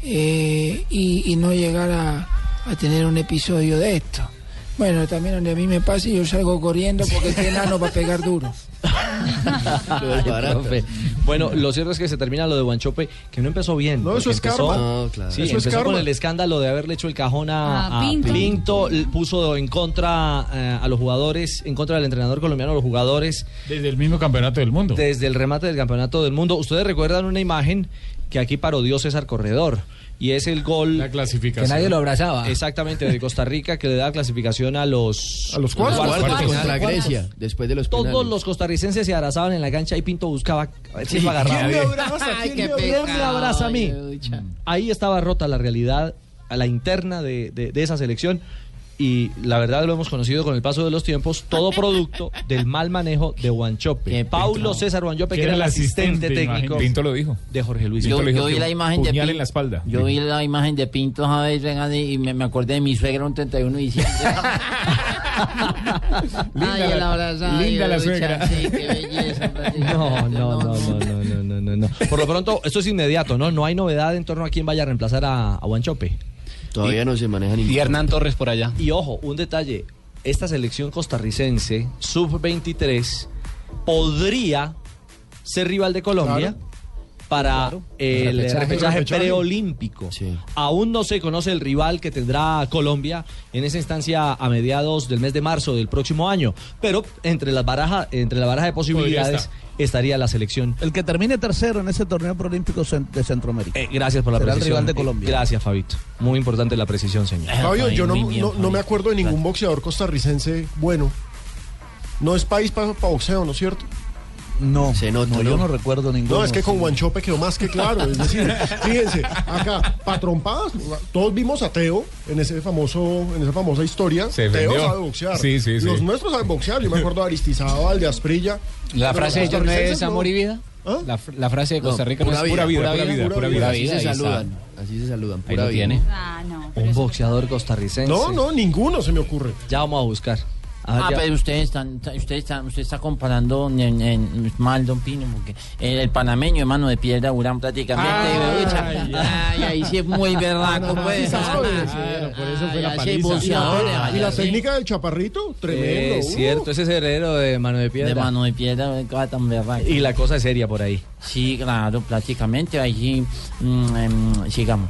eh, y, y no llegar a, a tener un episodio de esto. Bueno, también donde a mí me pasa y yo salgo corriendo porque este enano va a pegar duro. [LAUGHS] Lo desbarata. Profe. Bueno, lo cierto es que se termina lo de Guanchope, que no empezó bien. No, eso es empezó, karma. No, claro. Sí, Eso es empezó con karma. el escándalo de haberle hecho el cajón a, A a Pinto. Puso en contra eh, a los jugadores, en contra del entrenador colombiano, a los jugadores, Desde el mismo campeonato del mundo. desde el remate del campeonato del mundo. Ustedes recuerdan una imagen que aquí parodió César Corredor, y es el gol... La clasificación. Que nadie lo abrazaba. Exactamente, de Costa Rica, que le da clasificación a los... A los cuartos. Cuartos cuartos. contra Grecia, después de los Todos penales. los costarricenses se abrazaban en la cancha y Pinto buscaba a ver si lo agarraba. ¿Quién me abraza? Ay, ¿Quién qué me ¿Quién abraza? me abraza a mí? Ahí estaba rota la realidad, a la interna de, de- de esa selección y la verdad lo hemos conocido con el paso de los tiempos, todo producto [LAUGHS] del mal manejo de Guanchope. Paulo César Guanchope, que era el asistente, asistente técnico. Pinto lo dijo. De Jorge Luis. Yo, yo vi la imagen de Pinto. en la espalda. Yo vi la imagen de Pinto, ¿sabes? y me, me acordé de mi suegra un 31 de diciembre. [LAUGHS] [LAUGHS] linda Ay, la, abrazada, linda la suegra. Sí, qué belleza. No, no, no, no, no, no, no, no, Por lo pronto, esto es inmediato, ¿no? No hay novedad en torno a quién vaya a reemplazar a, a Guanchope. Todavía no se maneja ningún. Y Hernán Torres por allá. Y ojo, un detalle. Esta selección costarricense, sub-23, podría ser rival de Colombia para el Repechaje. preolímpico. Sí. Aún no se conoce el rival que tendrá Colombia en esa instancia a mediados del mes de marzo del próximo año. Pero entre, las baraja, entre la baraja de posibilidades estar. estaría la selección. El que termine tercero en ese torneo preolímpico de Centroamérica. Eh, gracias por la Será el precisión. rival de Eh, Colombia. gracias, Fabito. Muy importante la precisión, señor. Fabio, yo no, Muy bien, no, no Fabio. me acuerdo de ningún boxeador costarricense bueno. No es país para boxeo, ¿no es cierto? No, Se nota, no, yo ¿no? no recuerdo ninguno. No, es que con. Guanchope quedó más que claro. Es decir, [LAUGHS] fíjense, acá, patrompadas, todos vimos a Teo en ese famoso, en esa famosa historia. Se Teo defendió. sabe boxear. Sí, sí, sí. Los nuestros saben boxear. Yo me acuerdo de Aristizábal, de Asprilla. La frase de ellos no es amor y vida. ¿Ah? La, fr- la frase de Costa No, Rica no pura es vida, Pura vida, pura vida, pura pura vida. vida. Así se saludan. Así se saludan. Pura vida. tiene. Ah, no. Un boxeador costarricense. No, no, ninguno se me ocurre. Ya vamos a buscar. Ah, pero ustedes están, ustedes están, usted está comparando en, en- mal, don Pino, porque el, el panameño, hermano de piedra, Urán prácticamente. Ay, ay, Ay, ahí sí es muy sabe. Claro, por eso fue la Y la, y la técnica del chaparrito, tremendo. Eh, uh. cierto, ese es heredero de mano de piedra. De mano de piedra, cosa tan berraco. Y la cosa es seria por ahí. Sí, claro, prácticamente ahí sí, mm, em, sigamos.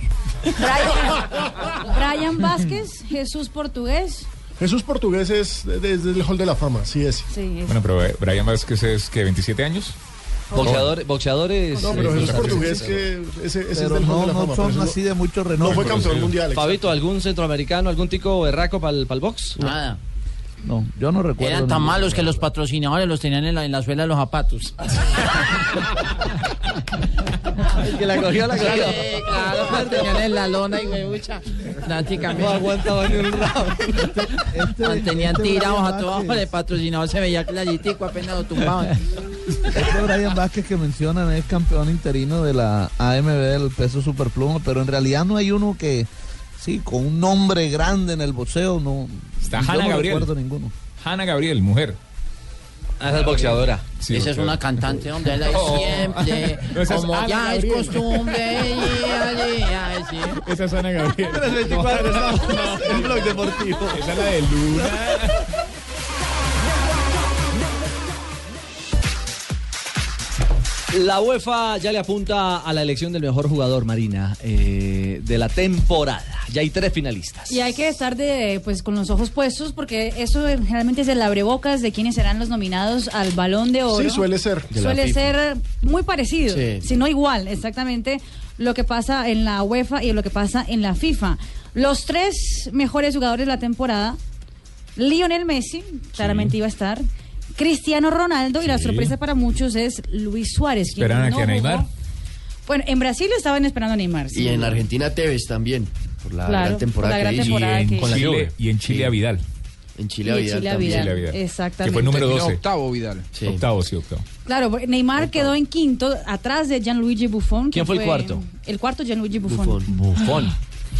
Brian Vázquez, Jesús Portugués. Jesús Portugués es desde el Hall de la Fama, sí es. Sí, es- Bueno, pero eh, Brian Vázquez es que 27 años. Boxeador, boxeadores. No, pero eh, Jesús Portugués que ese, ese es del Hall no, de la no Fama. son eso así de mucho renombre. No fue campeón mundial. Fabito, ¿algún centroamericano, algún tico berraco para el box? Nada. No, yo no recuerdo. Eran tan malos que los patrocinadores los tenían en la, en la suela de los zapatos. [LAUGHS] El que la cogió, la cogió. Sí, claro, los tenían en la lona y huevucha. Prácticamente. No aguantaba ni un round. Mantenían este tirados Brian a todos Vázquez. el patrocinador se veía claritico, apenas lo tumbaban. Este Brian Vázquez que mencionan es campeón interino de la AMB del peso superpluma, pero en realidad no hay uno que, sí, con un nombre grande en el boxeo, no. Está yo Hanna no Gabriel. recuerdo ninguno. Hanna Gabriel, mujer. Ah, esa es boxeadora. Sí, Esa es una cantante donde él Oh. siempre, [LAUGHS] No, esa es como Ana ya es costumbre, y- y- y- sí. Esa es Ana Gabriel. Tres 24, estamos en Blog Deportivo. Esa es la de Luna. La UEFA ya le apunta a la elección del mejor jugador, Marina, eh, de la temporada. Ya hay tres finalistas. Y hay que estar de, pues, con los ojos puestos porque eso generalmente es el abrebocas de quiénes serán los nominados al Balón de Oro. Sí, suele ser. Suele ser muy parecido, Sí. si no igual, exactamente lo que pasa en la UEFA y lo que pasa en la FIFA. Los tres mejores jugadores de la temporada, Lionel Messi, claramente iba a estar, Cristiano Ronaldo y la sorpresa para muchos es Luis Suárez. quien Esperan a no que a Neymar. jugó. Bueno, en Brasil estaban esperando a Neymar. sí. Y en Argentina Tevez también, por la Claro, gran temporada por la gran que hizo. y en que- Con la Chile, y en Chile a Vidal. En Chile Y a Vidal Chile a también. Vidal. Chile a Vidal. Exactamente. Que fue número Terminó 12. octavo Vidal. Sí. Octavo, sí, octavo. Claro, porque Neymar quedó en quinto, atrás de Gianluigi Buffon. que ¿Quién fue el cuarto? El cuarto, Gianluigi Buffon. Buffon. Bufón.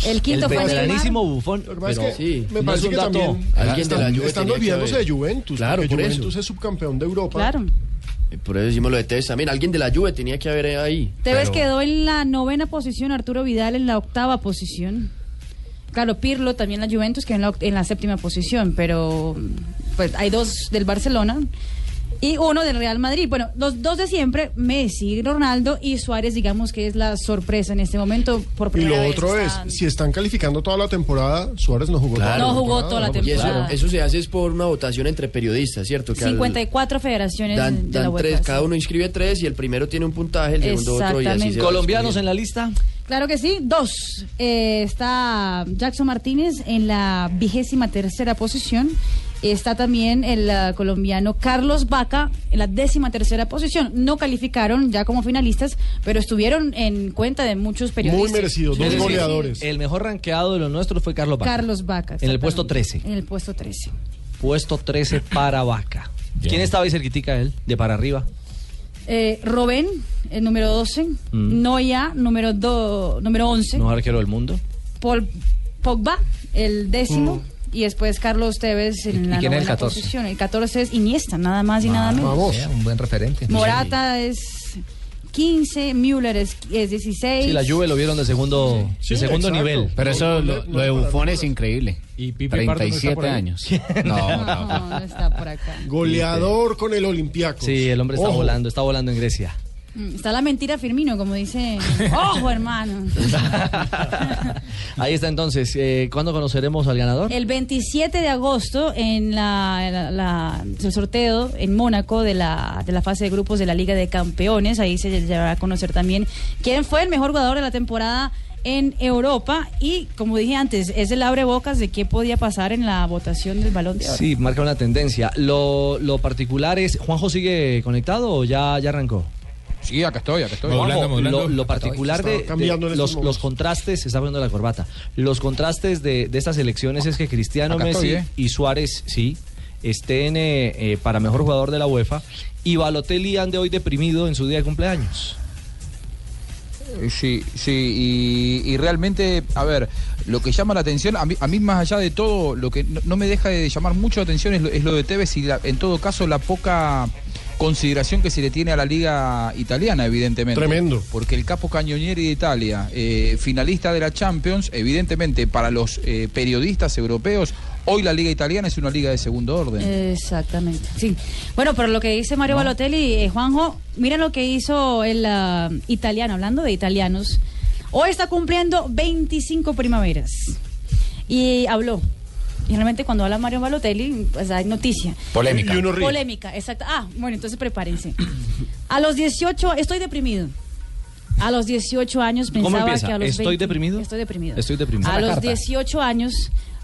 El quinto el fue Neymar. veteranísimo Bufón. Lo que pasa Pero es que sí, me no parece es un que dato. también Alguien de la Juve están olvidándose de Juventus. Claro, eso. Juventus es subcampeón de Europa. Claro. Eh, Por eso decimos lo de Tevez también. Alguien de la Juve tenía que haber ahí. Tevez Pero- quedó en la novena posición, Arturo Vidal en la octava posición. Claro, Pirlo también la Juventus quedó en la, en la séptima posición, pero pues hay dos del Barcelona y uno del Real Madrid. Bueno, los dos de siempre, Messi, Ronaldo y Suárez, digamos que es la sorpresa en este momento. Por Y primera lo vez otro es, si están calificando toda la temporada, Suárez no jugó toda Claro. la No jugó temporada. toda la Y eso, temporada. eso se hace es por una votación entre periodistas, ¿cierto? Que al- 54 federaciones dan, de la dan tres, sí. cada uno inscribe tres y el primero tiene un puntaje, el segundo otro y así se ¿Colombianos en la lista? Claro que sí, dos. Eh, está Jackson Martínez en la vigésima tercera posición. Está también el ah, colombiano Carlos Vaca en la décima tercera posición. No calificaron ya como finalistas, pero estuvieron en cuenta de muchos periodistas. Muy merecido, dos goleadores. El mejor ranqueado de los nuestros fue Carlos Vaca. Carlos Vaca. En el puesto exactamente. 13. En el puesto 13. Puesto 13 para Vaca. ¿Quién estaba ahí cerquitica de él? De para arriba. Eh, Robén, el número 12. Mm. Noya, número, do- número 11. No arquero del mundo. Paul Pogba, el décimo. Mm. Y después Carlos Tevez en ¿Y la quién es el novena 14? posición. El 14 es Iniesta, nada más y nada menos. Un buen referente. Morata es 15, Müller es, es 16. Sí, la Juve lo vieron de segundo, Sí, de segundo exacto. nivel. Pero eso, lo, de no, es increíble. Y Pipe Pardo no está por 37 ahí. años. [LAUGHS] No, no, No, no está por acá. Goleador con el Olympiacos. Sí, el hombre está Ojo. volando, está volando en Grecia. Mm, Está la mentira Firmino, como dice. [LAUGHS] ¡Ojo, hermano! Ahí está entonces. Eh, ¿Cuándo conoceremos al ganador? El 27 de agosto, en la, la- la- el sorteo en Mónaco de la, de la fase de grupos de la Liga de Campeones, ahí se llevará a conocer también quién fue el mejor jugador de la temporada en Europa y, como dije antes, es el abre bocas de qué podía pasar en la votación del Balón de Oro. Sí, marca una tendencia. Lo, lo particular es, ¿Juanjo sigue conectado o ya, ya arrancó? Sí, acá estoy, acá estoy. Modulando, Juanjo, modulando. Lo, lo particular Está de, los, contrastes, se está poniendo la corbata, los contrastes de, de estas elecciones es que Cristiano Acá Messi estoy, ¿eh? y Suárez, sí, estén eh, eh, para mejor jugador de la UEFA y Balotelli ande hoy deprimido en su día de cumpleaños. Eh, Sí, sí, y, y realmente, a ver, lo que llama la atención, a mí, a mí más allá de todo, lo que no, no me deja de llamar mucho la atención es lo, es lo de Tevez y la- en todo caso la poca consideración que se le tiene a la liga italiana, evidentemente. Tremendo. Porque el capo cañonieri de Italia, eh, finalista de la Champions, evidentemente para los eh, periodistas europeos, hoy la liga italiana es una liga de segundo orden. Exactamente, sí. Bueno, pero lo que dice Mario Balotelli, eh, Juanjo, mira lo que hizo el ah, italiano, hablando de italianos. Hoy está cumpliendo 25 primaveras. Y habló. Y realmente cuando habla Mario Balotelli, pues hay noticia. Polémica. Y uno ríe. Polémica, exacto. Ah, bueno, entonces prepárense. A los 18, estoy deprimido. A los 18 años ¿Cómo pensaba que a los ¿Estoy 20 deprimido? Estoy deprimido. Estoy deprimido. A los carta. 18 años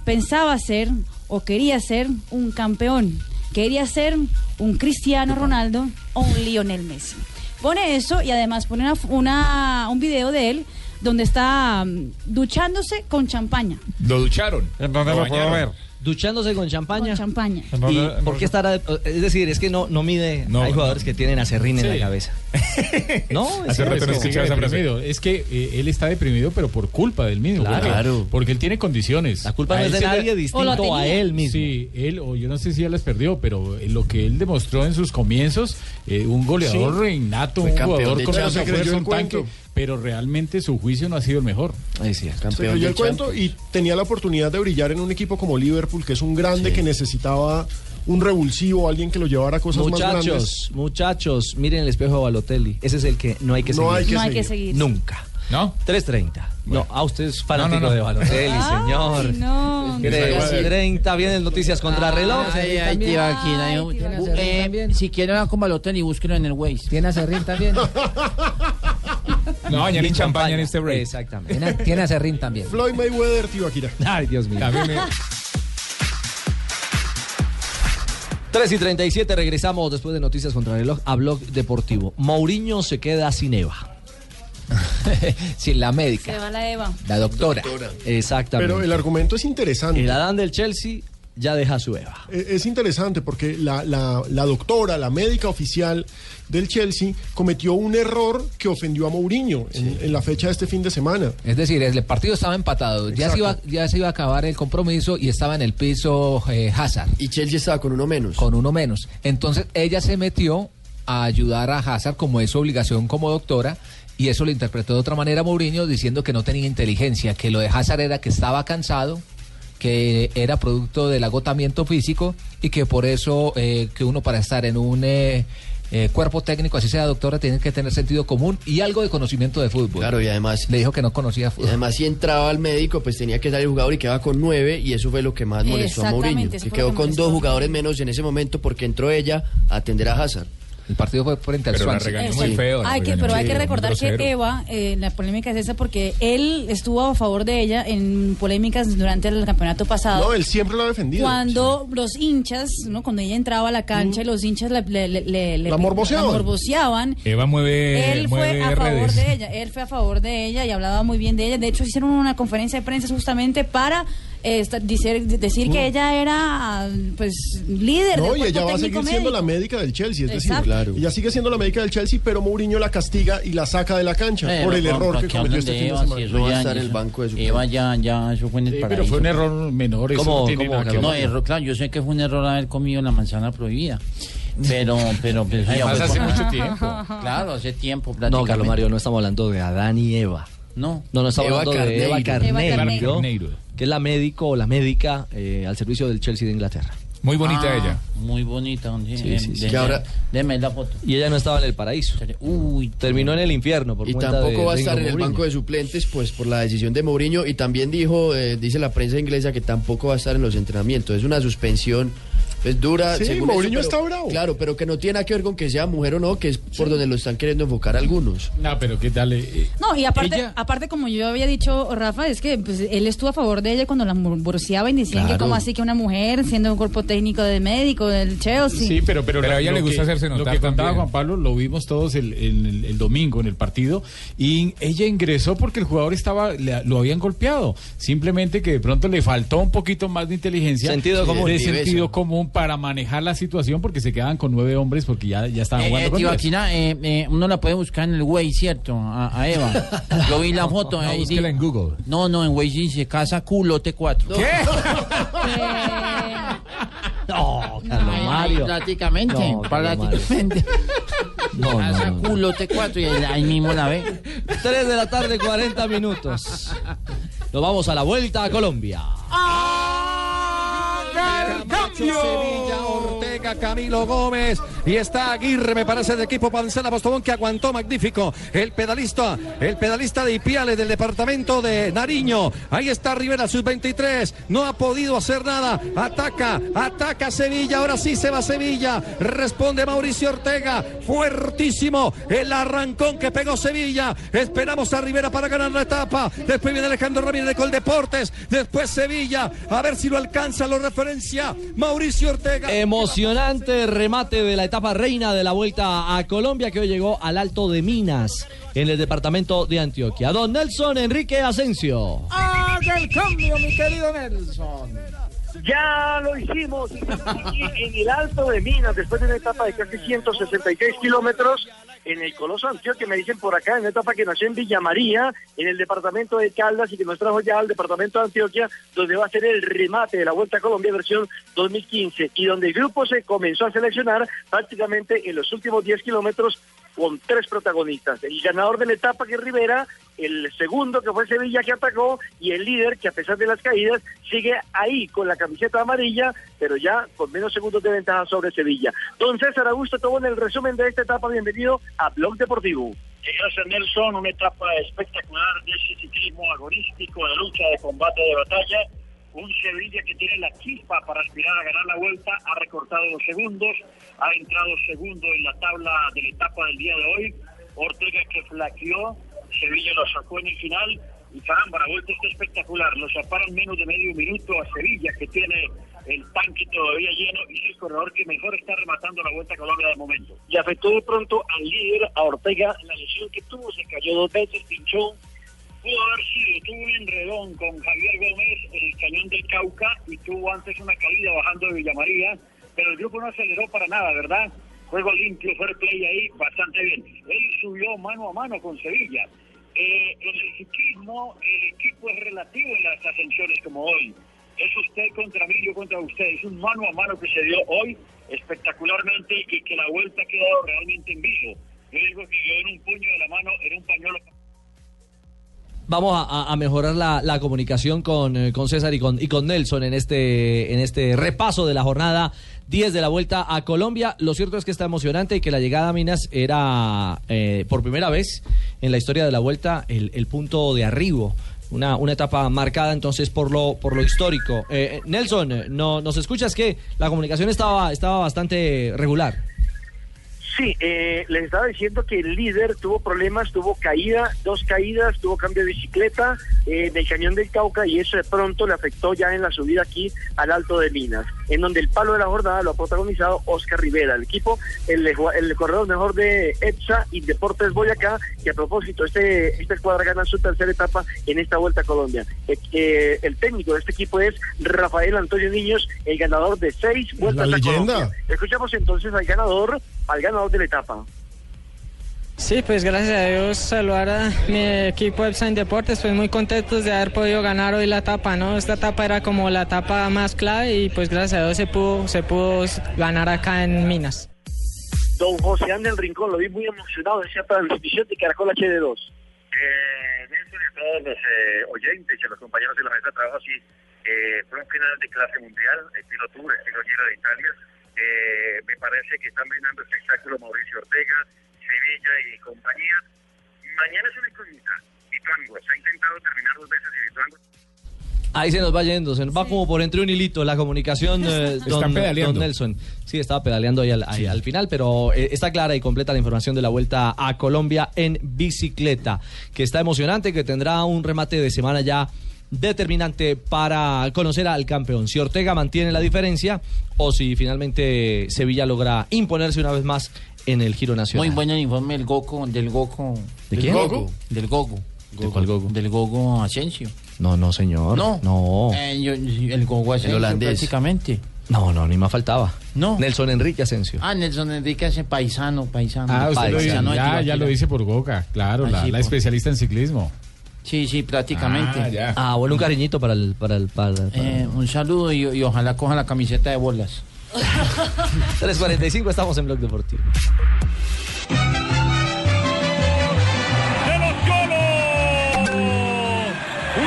pensaba ser o quería ser un campeón. Quería ser un Cristiano Ronaldo o un Lionel Messi. Pone eso y además pone una, una- un video de él donde está mm, duchándose con champaña. Lo ducharon. ¿En dónde lo puedo ver? Duchándose con champaña. Con champaña. ¿Y por qué estará.? Es decir, es que no, no mide. No, Hay jugadores no. que tienen acerrín en la cabeza. [LAUGHS] no, es Hace rato cierto. no escuchaba esa deprimido. Es que eh, él está deprimido, pero por culpa del mismo. Claro. Porque, porque él tiene condiciones. La culpa no es de nadie distinto a él mismo. Sí, él, o yo no sé si ya las perdió, pero eh, lo que él demostró en sus comienzos, eh, un goleador Sí. innato, Fue un campeón jugador con mucha Se creyó fuerza, el un tanque, pero realmente su juicio no ha sido el mejor. Ahí sí, Se creyó el cuento y tenía la oportunidad de brillar en un equipo como Liverpool, que es un grande que necesitaba un revulsivo, alguien que lo llevara a cosas más grandes. Muchachos, muchachos, miren el espejo de Balotelli. Ese es el que no hay que No seguir. hay que No hay que seguir. Nunca. ¿No? 3.30. No, a usted es fanático No, no, no. de Balotelli, Ay, señor. no. 3.30, vienen noticias contra reloj. Ay, ay, Ay, Tibaquira. bu- eh, si quiere hablar con Balotelli, búsquelo en el Waze. ¿Tiene acerrín también? [LAUGHS] No, añadir champaña en este break. Exactamente. Tiene, acerrín también. Floyd Mayweather, Tibaquira. Ay, Dios mío. Cámbiame. [LAUGHS] 3 y 37, regresamos después de Noticias contra reloj a Blog Deportivo. Mourinho se queda sin Eva. [LAUGHS] Sin la Se médica, va la Eva. la doctora. Exactamente. Pero el argumento es interesante. El Adán del Chelsea ya deja su Eva. Eh, Es interesante porque la, la- la doctora, la médica oficial del Chelsea, cometió un error que ofendió a Mourinho en, en la fecha de este fin de semana. Es decir, el partido estaba empatado. Ya se, iba, Exacto. ya se iba a acabar el compromiso y estaba en el piso eh, Hazard. Y Chelsea estaba con uno menos. Con uno menos. Entonces ella se metió a ayudar a Hazard como es su obligación como doctora. Y eso lo interpretó de otra manera Mourinho diciendo que no tenía inteligencia, que lo de Hazard era que estaba cansado, que era producto del agotamiento físico y que por eso eh, que uno para estar en un eh, eh, cuerpo técnico, así sea doctora, tiene que tener sentido común y algo de conocimiento de fútbol. Claro, y además. Le dijo que no conocía Y fútbol. además, si entraba al médico, pues tenía que salir el jugador y quedaba con nueve, y eso fue lo que más molestó a Exactamente, Mourinho. Que quedó con dos jugadores menos en ese momento porque entró ella a atender a Hazard. El partido fue frente al Pero la Swansea. regañó Sí. muy feo. la Hay que, pero hay que recordar que. Eva, eh, la polémica es esa porque él estuvo a favor de ella en polémicas durante el campeonato pasado. No, él siempre lo ha defendido. Cuando los hinchas, ¿no? Cuando ella entraba a la cancha y los hinchas le, le- le- le- La morboseaban. la morboseaban, Eva mueve, él fue mueve a favor redes. de ella, él fue a favor de ella y hablaba muy bien de ella. De hecho, hicieron una conferencia de prensa justamente para eh, esta- decir, decir que ella era, pues, líder No, del y ella va a seguir siendo la médica del Chelsea, es decir. Claro. ella sigue siendo la médica del Chelsea, pero Mourinho la castiga y la saca de la cancha Pero, por el ¿para error que cometió este fin de Eva? semana. Si eso No va a ya- estar en el eso- banco de Eva suplentes. ya, ya, eso fue en el Sí, paraíso. pero fue un error menor. Eso ¿Cómo- no tiene cómo, nada que Carlos? No, ver. error, claro, yo sé que fue un error haber comido la manzana prohibida. Pero, pero, [LAUGHS] pero eso ya fue hace mucho tiempo. [LAUGHS] Claro, hace tiempo No. Carlos Mario, no estamos hablando de Adán y Eva. No. No, no estamos Eva hablando de Eva Carneiro. Eva Carneiro. que es la médico o la médica eh, al servicio del Chelsea de Inglaterra. Muy bonita Ah, ella. Muy bonita. Sí, Sí, sí, sí. de- Que ahora- Deme la foto. Y ella no estaba en el paraíso. Uy, Terminó en el infierno por Y cuenta tampoco de va a estar en el Mourinho. banco de suplentes, pues por la decisión de Mourinho. Y también dijo, eh, dice la prensa inglesa, que tampoco va a estar en los entrenamientos. Es una suspensión pues dura. Sí, según Mourinho eso, pero- está bravo. Claro, pero que no tiene nada que ver con que sea mujer o no, que es por donde lo están queriendo enfocar algunos. No, pero qué tal. eh, No, y aparte, Ella- aparte como yo había dicho, Rafa, es que pues, él estuvo a favor de ella cuando la morboseaba y decían que como así que una mujer siendo un cuerpo técnico de médico del Chelsea. Sí, pero, pero, Pero a ella lo le gusta que- hacerse Lo notar que contaba también. Juan Pablo lo vimos todos el, el- el domingo en el partido y ella ingresó porque el jugador estaba le- lo habían golpeado. Simplemente que de pronto le faltó un poquito más de inteligencia. Sentido de común. De sentido común para manejar la situación porque se quedaban con nueve hombres porque ya, ya estaban Eh, jugando eh, con eh, eh, uno la puede buscar en el Waze, ¿cierto? A, a Eva. Yo vi la [LAUGHS] foto. No, di- en Google. No, no, en Waze dice casa culote 4. [LAUGHS] No, Carlos Mario. Prácticamente, No, prácticamente. No, casa no, no. culote 4 y ahí mismo la ve. 3 de la tarde, 40 minutos. Nos vamos a la vuelta a Colombia. Sevilla, Camilo Gómez y está Aguirre, me parece, del equipo Pancela Postobón que aguantó magnífico. El pedalista, el pedalista de Ipiales del departamento de Nariño. Ahí está Rivera, sus 23. No ha podido hacer nada. Ataca, ataca Sevilla. Ahora sí se va Sevilla. Responde Mauricio Ortega. Fuertísimo el arrancón que pegó Sevilla. Esperamos a Rivera para ganar la etapa. Después viene Alejandro Ramírez de Coldeportes. Después Sevilla. A ver si lo alcanza, lo referencia Mauricio Ortega. Emocionante remate de la etapa reina de la vuelta a Colombia que hoy llegó al Alto de Minas en el departamento de Antioquia. Don Nelson Enrique Asensio. Haga el cambio, mi querido Nelson. Ya lo hicimos, estamos [LAUGHS] aquí en el Alto de Minas, después de una etapa de casi 166 kilómetros en el Coloso Antioquia, me dicen por acá, en una etapa que nació en Villa María, en el departamento de Caldas y que nos trajo ya al departamento de Antioquia, donde va a ser el remate de la Vuelta a Colombia versión 2015 y donde el grupo se comenzó a seleccionar prácticamente en los últimos 10 kilómetros con tres protagonistas. El ganador de la etapa que es Rivera, el segundo que fue Sevilla que atacó y el líder que a pesar de las caídas sigue ahí con la camiseta amarilla, pero ya con menos segundos de ventaja sobre Sevilla. Don César Augusto todo en el resumen de esta etapa. Bienvenido a Blog Deportivo. Gracias Nelson, una etapa espectacular de ese ciclismo agonístico, de lucha, de combate, de batalla. Un Sevilla que tiene la chispa para aspirar a ganar la vuelta, ha recortado los segundos, ha entrado segundo en la tabla de la etapa del día de hoy. Ortega que flaqueó, Sevilla lo sacó en el final y caramba, la vuelta está espectacular. Lo separan menos de medio minuto a Sevilla que tiene el tanque todavía lleno y es el corredor que mejor está rematando la vuelta a Colombia de momento. Y afectó de pronto al líder, a Ortega, la lesión que tuvo, se cayó dos veces, pinchó. Pudo haber sido, tuvo un enredón con Javier Gómez en el cañón del Cauca y tuvo antes una caída bajando de Villa María, pero el grupo no aceleró para nada, ¿verdad? Juego limpio, fair play ahí, bastante bien. Él subió mano a mano con Sevilla. Eh, en el ciclismo, el equipo es relativo en las ascensiones como hoy. Es usted contra mí, yo contra usted. Es un mano a mano que se dio hoy espectacularmente y que la vuelta ha quedado realmente en vivo. Yo digo que yo en un puño de la mano, en un pañuelo Vamos a, a- mejorar la, la comunicación con, eh, con César y con, y con Nelson en este, en este repaso de la jornada 10 de la vuelta a Colombia. Lo cierto es que está emocionante y que la llegada a Minas era eh, por primera vez en la historia de la vuelta el, el punto de arribo. Una, una etapa marcada entonces por lo, por lo histórico. Eh, eh, Nelson, eh, no, ¿nos escuchas que la comunicación estaba, estaba bastante regular? Sí, eh, les estaba diciendo que el líder tuvo problemas, tuvo caída, dos caídas, tuvo cambio de bicicleta eh, del cañón del Cauca y eso de pronto le afectó ya en la subida aquí al Alto de Minas, en donde el palo de la jornada lo ha protagonizado Oscar Rivera, el equipo, el, el corredor mejor de EPSA y Deportes Boyacá, que a propósito este, este cuadra gana su tercera etapa en esta Vuelta a Colombia. Eh, eh, el técnico de este equipo es Rafael Antonio Niños, el ganador de seis vueltas La a leyenda. Colombia. Escuchamos entonces al ganador, al ganador de la etapa. Sí, pues gracias a Dios saludar a mi equipo Epson Deportes, pues muy contentos de haber podido ganar hoy la etapa, ¿no? Esta etapa era como la etapa más clave y pues gracias a Dios se pudo, se pudo ganar acá en Minas. Don José Ángel Rincón, lo vi muy emocionado de esa transmisión de Caracol HD2. Eh, Nelson y a todos los eh, oyentes y a los compañeros de la mesa de trabajo, sí, eh, fue un final de clase mundial, estilo Tour, estilo Giro de Italia. Eh, me parece que están brindando espectáculo Mauricio Ortega, Sevilla y compañía. Mañana es una incógnita. Vituango, se ha intentado terminar dos veces y Vituango Ahí se nos va yendo, se nos va como por entre un hilito la comunicación, eh, don, Nelson. Sí, estaba pedaleando ahí al, ahí al final, pero eh, está clara y completa la información de la vuelta a Colombia en bicicleta, que está emocionante, que tendrá un remate de semana ya determinante para conocer al campeón. Si Ortega mantiene la diferencia o si finalmente Sevilla logra imponerse una vez más en el Giro Nacional. Muy buen el informe del Goku, del Goku. ¿De del quién? Goku, Del Goku. ¿De cuál Goku? Del Goku Asensio. No, no, señor. No. No. Eh, yo- el Goku Asensio holandés. prácticamente. No, no, ni más faltaba. No. Nelson Enrique Asensio. Ah, Nelson Enrique hace paisano, paisano. Ah, usted lo dice, ya, ya lo dice por Goga, claro, Ah, la, sí, la por- especialista en ciclismo. Sí, sí, prácticamente. Ah, ya. Ah, bueno, un cariñito para el... Para el para, para- Eh, un saludo y, y ojalá coja la camiseta de bolas. [LAUGHS] 3.45, estamos en Blog Deportivo. de los Cholos.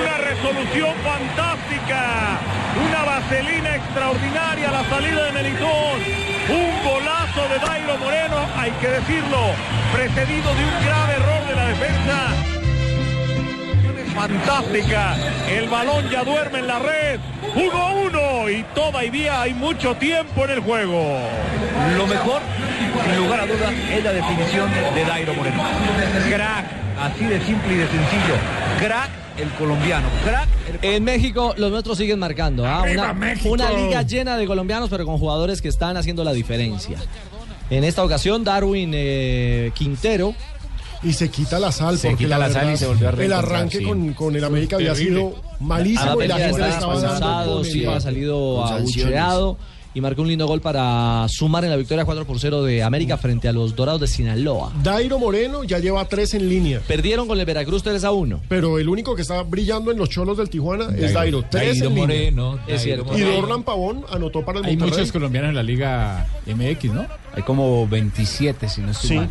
Una resolución fantástica. Una vaselina extraordinaria a la salida de Melitón. Un golazo de Dairo Moreno, hay que decirlo, precedido de un grave error de la defensa. Fantástica. El balón ya duerme en la red. 1-1 y todavía hay mucho tiempo en el juego. Lo mejor, sin lugar a dudas, es la definición de Dairo Moreno. Crack, así de simple y de sencillo. Crack el colombiano. Crack En México los nuestros siguen marcando. ¿ah? Una liga llena de colombianos, pero con jugadores que están haciendo la diferencia. En esta ocasión, Darwin eh, Quintero. Y se quita la sal, Se porque quita la sal y se volvió a El arranque sí. con, con el América había sido malísimo y la gente le estaba dando sí, ha salido abucheado y marcó un lindo gol para sumar en la victoria 4 por 0 de América frente a los Dorados de Sinaloa. Dairo Moreno ya lleva tres en línea. Perdieron con el Veracruz 3 a 1. Pero el único que está brillando en los cholos del Tijuana es Dairo. Dairo. Tres Dairo en línea. Moreno, Es cierto. Y Dorlan Pavón anotó para el Hay Monterrey. muchos colombianos en la Liga MX, ¿no? Hay como 27, si no estoy Sí. mal.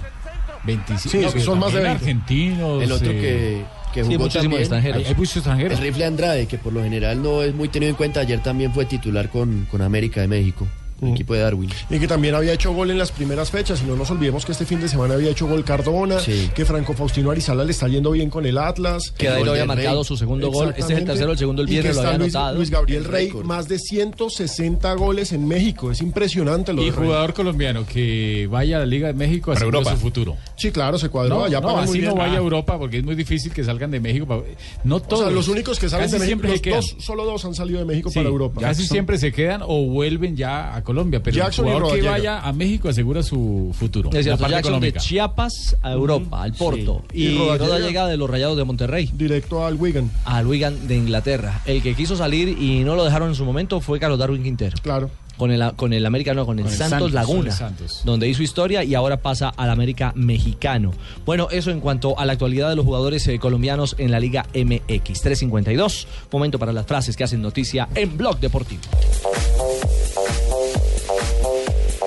27. Sí, son más de 20. argentinos. El otro eh, que, que Sí, jugó muchísimos también, extranjeros. Hay, hay muchos extranjeros. El rifle Andrade, que por lo general no es muy tenido en cuenta, ayer también fue titular con, con América de México, el equipo de Darwin. Y que también había hecho gol en las primeras fechas. Y no nos olvidemos que este fin de semana había hecho gol Cardona. Sí. Que Franco Faustino Arizala le está yendo bien con el Atlas. Que Dairo había marcado Rey. su segundo gol. Este es el tercero, el segundo el viernes lo había Luis, anotado. Luis Gabriel El Rey, más de 160 goles en México. Es impresionante lo Y Rey. jugador colombiano que vaya a la Liga de México Para asegura Europa. su futuro. Sí, claro, se cuadró. No, allá no, muy así bien. no vaya a Ah. Europa porque es muy difícil que salgan de México. No O todos. sea, los únicos que salen Casi de México, los dos, solo dos han salido de México Sí, para Europa. Casi siempre se quedan o vuelven ya a Colombia, pero Jackson el jugador que vaya a México asegura su futuro. Es la cierto, parte Jackson de. Chiapas a Europa, al Porto. Sí. Y, Y. Roda llega de los Rayados de Monterrey. Directo al Wigan. Al Wigan de Inglaterra. El que quiso salir y no lo dejaron en su momento fue Carlos Darwin Quintero. Claro. Con el, con el americano, con el Con el Santos, Santos, Laguna, Santos. donde hizo historia y ahora pasa al América mexicano. Bueno, eso en cuanto a la actualidad de los jugadores eh, colombianos en la Liga MX. 352, momento para las frases que hacen noticia en Blog Deportivo.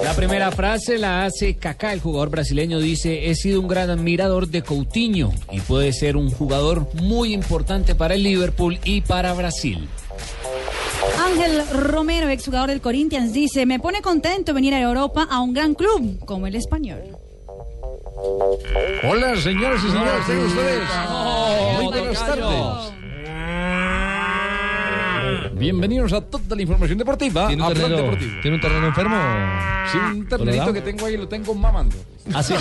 La primera frase la hace Kaká, el jugador brasileño. Dice: He sido un gran admirador de Coutinho y puede ser un jugador muy importante para el Liverpool y para Brasil. Ángel Romero, exjugador del Corinthians, dice, me pone contento venir a Europa a un gran club como el español. Hola, señoras y señores, tengan ustedes. Muy buenas tardes. Bienvenidos a toda la información deportiva. ¿Tiene un, terreno, Deportivo. ¿Tiene un terreno enfermo? Sí, un ternerito que tengo ahí, lo tengo mamando. Así.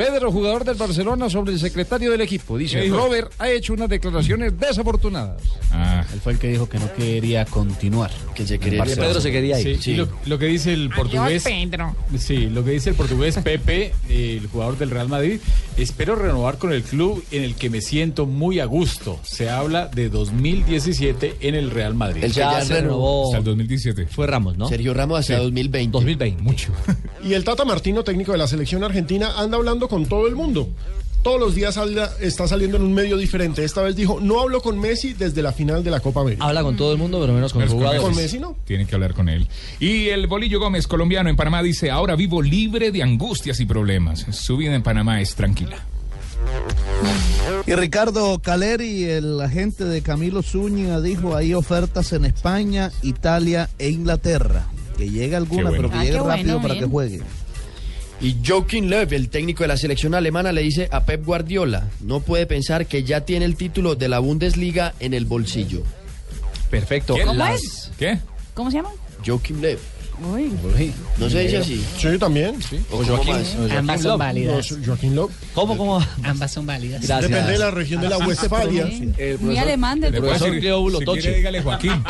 Pedro, jugador del Barcelona, sobre el secretario del equipo. Dice. Robert ha hecho unas declaraciones desafortunadas. Ah, él fue el que dijo que no quería continuar. Que se quería ir. Pedro se quería ir. Sí, Lo, lo que dice el portugués. Pedro. Sí, lo que dice el portugués Pepe, el jugador del Real Madrid. Espero renovar con el club en el que me siento muy a gusto. Se habla de 2017 en el Real Madrid. El que ya se renovó. Hasta el 2017. Fue Ramos, ¿no? Sergio Ramos 2020. 2020. Mucho. [LAUGHS] Y el Tata Martino, técnico de la selección argentina, anda hablando con todo el mundo. Todos los días salga- está saliendo en un medio diferente. Esta vez dijo, no hablo con Messi desde la final de la Copa América. Habla con todo el mundo, pero menos con los jugadores. Con Messi no. Tienen que hablar con él. Y el Bolillo Gómez, colombiano en Panamá, dice, ahora vivo libre de angustias y problemas. Su vida en Panamá es tranquila. Y Ricardo Caleri, el agente de Camilo Zúñiga, dijo hay ofertas en España, Italia e Inglaterra. Que llegue alguna, Qué bueno. pero que Ah, llegue qué bueno, rápido para bien. que juegue. Y Joaquín Löw, el técnico de la selección alemana, le dice a Pep Guardiola, no puede pensar que ya tiene el título de la Bundesliga en el bolsillo. Perfecto. ¿Quién? ¿Cómo Las- es? ¿Qué? ¿Cómo se llama? Joaquín Löw. Uy. ¿No se dice así? Sí, también. ¿O Joaquín, más? Joaquín Ambas son Love. válidas. No, Joaquín Love. ¿Cómo, cómo? Ambas son válidas. Gracias. Depende de la región de la Westfalia. El Muy alemán del profesor si Bulotoche. quiere, dígale Joaquín.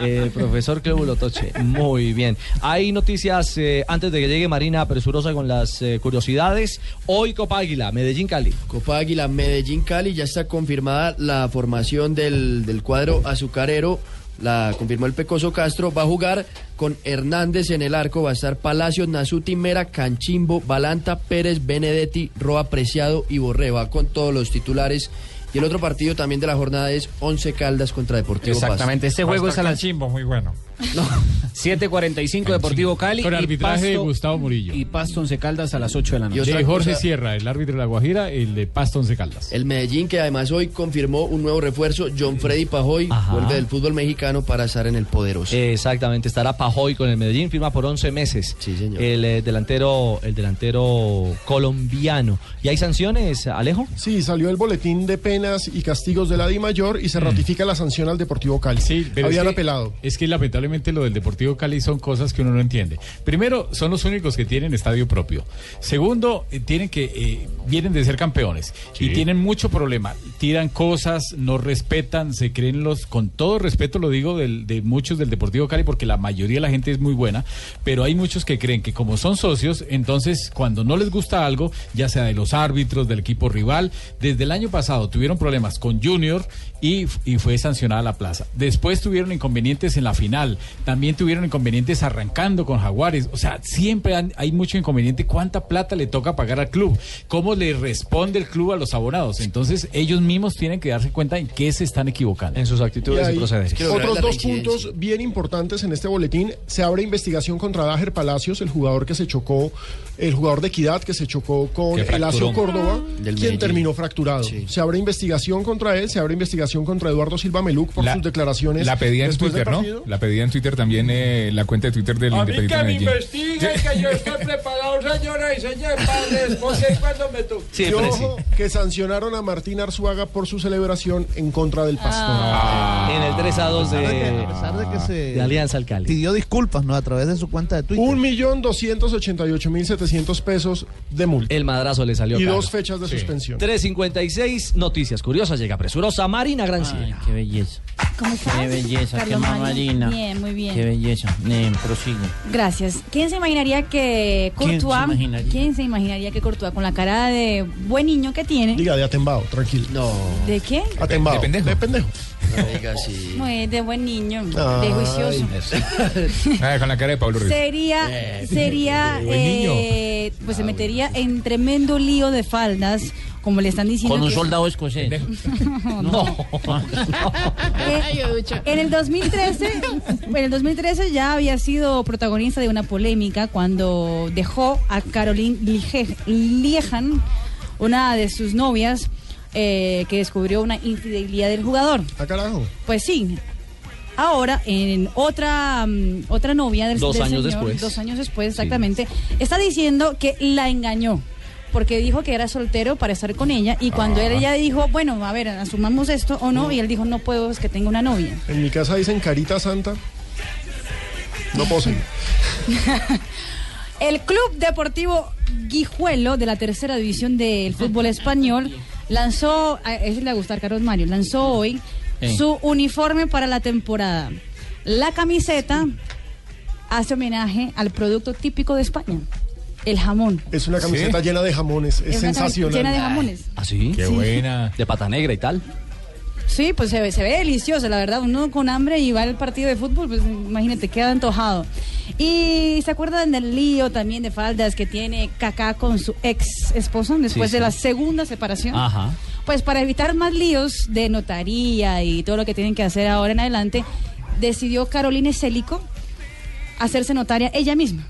El profesor Clebulo Toche. Muy bien. Hay noticias eh, antes de que llegue Marina presurosa con las eh, curiosidades. Hoy Copa Águila, Medellín Cali. Copa Águila, Medellín, Cali, ya está confirmada la formación del, del cuadro azucarero la confirmó el Pecoso Castro, va a jugar con Hernández en el arco, va a estar Palacios, Nasuti, Mera, Canchimbo, Balanta, Pérez, Benedetti, Roa Preciado y Borré, va con todos los titulares. Y el otro partido también de la jornada es Once Caldas contra Deportivo Pasto. Exactamente, este juego es a las chimbo, muy bueno. 7.45 Deportivo Cali. Con y arbitraje de Gustavo Murillo. Y Pasto Once Caldas a las 8 de la noche. De Jorge Sierra, el árbitro de La Guajira, el de Pasto Once Caldas. El Medellín, que además hoy confirmó un nuevo refuerzo, John Freddy Pajoy, Ajá. vuelve del fútbol mexicano para estar en el poderoso. Exactamente, estará Pajoy con el Medellín, firma por 11 meses. Sí, señor. El eh, delantero, el delantero colombiano. ¿Y hay sanciones, Alejo? Sí, salió el boletín de penas y castigos de la Di Mayor y se ratifica la sanción al Deportivo Cali. Sí, pero Habían es que, apelado. Es que lamentablemente lo del Deportivo Cali son cosas que uno no entiende. Primero, son los únicos que tienen estadio propio. Segundo, eh, tienen que eh, vienen de ser campeones y tienen mucho problema. Tiran cosas, no respetan, se creen los con todo respeto lo digo del- de muchos del Deportivo Cali porque la mayoría de la gente es muy buena, pero hay muchos que creen que como son socios, entonces cuando no les gusta algo, ya sea de los árbitros, del equipo rival, desde el año pasado tuvieron problemas con Junior y, y fue sancionada la plaza. Después tuvieron inconvenientes en la final, también tuvieron inconvenientes arrancando con Jaguares, o sea, siempre han- hay mucho inconveniente. ¿Cuánta plata le toca pagar al club? ¿Cómo le responde el club a los abonados? Entonces ellos mismos tienen que darse cuenta en qué se están equivocando. En sus actitudes y, procederes. Otros dos puntos bien importantes en este boletín. Se abre investigación contra Dager Palacios, el jugador que se chocó, el jugador de Equidad que se chocó con Que el Acio fracturó. Córdoba, Del quien Medellín. terminó fracturado. Se abre investigación contra él, se abre investigación contra Eduardo Silva Meluc por sus declaraciones. La pedía en Twitter, ¿no? La pedía en Twitter también, eh, la cuenta de Twitter del A mí Independiente que me investiguen, que yo estoy preparado, señora y señor padre, esposa, y cuando me toque. y ojo, que sancionaron a Martín Arzuaga por su celebración en contra del pastor. En el 3 a 2 de, A pesar de que- a pesar de que se de Alianza al Cali. Pidió disculpas, ¿no? A través de su cuenta de Twitter. Un millón doscientos ochenta y ocho mil setecientos pesos de multa. El madrazo le salió Y caro. dos fechas de suspensión. 3.56, noticias curiosas, llega presurosa Marina Granciera. Qué belleza. ¿Cómo estás? Qué belleza, qué Carlos Mario? mamarina. Bien, muy bien. Qué belleza. Eh, prosigue. Gracias. ¿Quién se imaginaría que ¿Quién se Courtois, imaginaría? ¿quién se imaginaría que Courtois con la cara de buen niño que tiene, Diga, de atembado, tranquilo. No. ¿de qué? Atembado. De pendejo. De pendejo. Muy de buen niño, de Ay, juicioso. Ah, [LAUGHS] con la cara de Pablo Ruiz. Sería, sería, Buen niño. eh, pues se metería en tremendo lío de faldas, como le están diciendo. Con un que- soldado escocés. [LAUGHS] no. [LAUGHS] Eh, en el 2013, en el 2013 ya había sido protagonista de una polémica cuando dejó a Caroline Lige- Liejan, una de sus novias, eh, que descubrió una infidelidad del jugador. ¿A carajo? Pues sí. Ahora, en otra mm, otra novia del, Dos del años señor, después. dos años después exactamente, está diciendo que la engañó porque dijo que era soltero para estar con ella y cuando Ah. ella dijo, bueno, a ver, asumamos esto o no, y él dijo, no puedo, es que tengo una novia. En mi casa dicen carita santa. No seguir. [LAUGHS] El Club Deportivo Guijuelo de la tercera división del fútbol español lanzó, a ese le va a gustar Carlos Mario, lanzó hoy Eh. su uniforme para la temporada. La camiseta hace homenaje al producto típico de España, el jamón. Es una camiseta llena de jamones. Es, sensacional. llena de jamones. ¿Ah, sí? Qué buena. De pata negra y tal. Sí, pues se ve, se ve delicioso, la verdad. Uno con hambre y va al partido de fútbol, pues imagínate, queda antojado. Y se acuerdan del lío también de faldas que tiene Kaká con su ex esposo después Sí, de la segunda separación. Ajá. Pues para evitar más líos de notaría y todo lo que tienen que hacer ahora en adelante, decidió Caroline Célico hacerse notaria ella misma.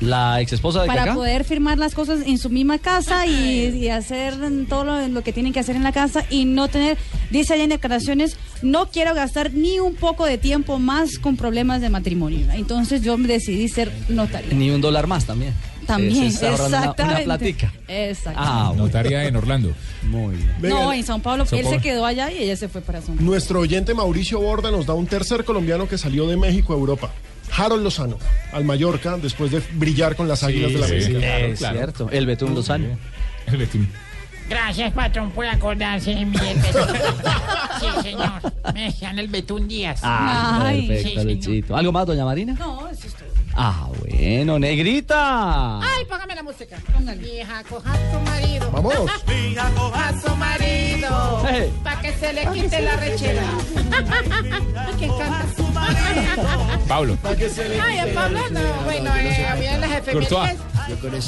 La ex esposa de para Kaká. poder firmar las cosas en su misma casa y, y hacer todo lo, lo que tienen que hacer en la casa y no tener, dice ella en declaraciones, no quiero gastar ni un poco de tiempo más con problemas de matrimonio. Entonces yo decidí ser notaria. Ni un dólar más también. También, una- exactamente. Una, platica. Exacto. Ah, bueno. Notaria en Orlando. Muy bien. no, en Sao Paulo. Sao Él se quedó allá y ella se fue para Sao Paulo. Nuestro oyente Mauricio Borda nos da un tercer colombiano que salió de México a Europa. Harold Lozano, al Mallorca, después de brillar con las Águilas de la sí, América. claro, es claro. cierto. El Betún Lozano. El Betín. Gracias, patrón, por acordarse de mí el Betún. Sí, señor. Me decían el Betún Díaz. Ah, Ay, perfecto, sí, señor. Luchito. ¿Algo más, doña Marina? No, eso es todo. Ah, bueno, negrita. Ay, págame la música. Mi hija coja a su marido. Vamos. [LAUGHS] Mi hija coja a su marido. Hey. Para que se le quite la rechera. Ay, ¿Quién canta su marido? Pablo. Ay, a Pablo no. Bueno, eh, había las voz.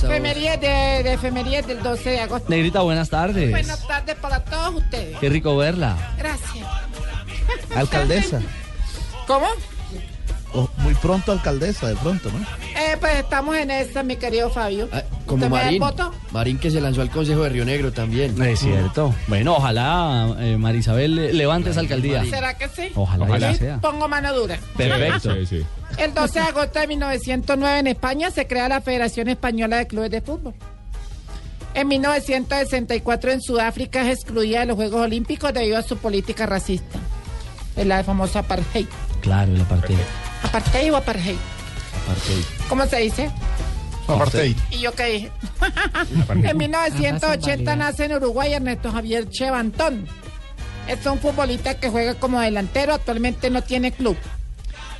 Efemerías de, de efemerías del 12 de agosto. Negrita, buenas tardes. Buenas tardes para todos ustedes. Qué rico verla. Gracias. Alcaldesa. ¿Cómo? O muy pronto alcaldesa, de pronto, ¿no? Eh, pues estamos en esta, mi querido Fabio. Ah, Como ¿Usted me da el Marín. voto? Marín que se lanzó al Consejo de Río Negro también. Es cierto. Bueno, ojalá eh, Marisabel eh, levante esa alcaldía. ¿Será que sí? Ojalá, Ojalá. que sea. Pongo mano dura. Perfecto. Sí, sí. El 12 de agosto de 1909 en España se crea la Federación Española de Clubes de Fútbol. En 1964 en Sudáfrica es excluida de los Juegos Olímpicos debido a su política racista. Es la famosa apartheid. Claro, la parte. ¿Apartheid o apartheid? ¿Cómo se dice? Apartheid. ¿Y yo qué dije? en 1980 nace en Uruguay Ernesto Javier Chevantón. Es un futbolista que juega como delantero, actualmente no tiene club.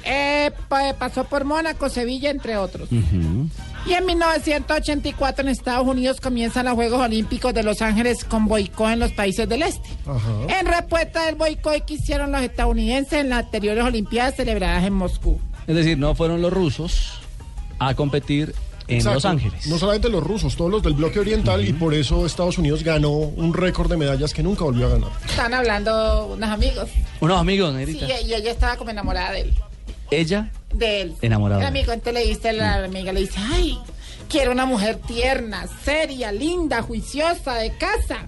Eh, pa- pasó por Mónaco, Sevilla, entre otros. Y en 1984 en Estados Unidos comienzan los Juegos Olímpicos de Los Ángeles con boicot en los países del este. En respuesta del boicot que hicieron los estadounidenses en las anteriores Olimpiadas celebradas en Moscú. Es decir, no fueron los rusos a competir en Exacto. Los Ángeles. No solamente los rusos, todos los del bloque oriental y por eso Estados Unidos ganó un récord de medallas que nunca volvió a ganar. Están hablando unos amigos. Unos amigos, Sí, y ella estaba como enamorada de él. Ella, De él. Enamorada. El amigo, entonces le dice, la amiga le dice, ay, quiero una mujer tierna, seria, linda, juiciosa, de casa.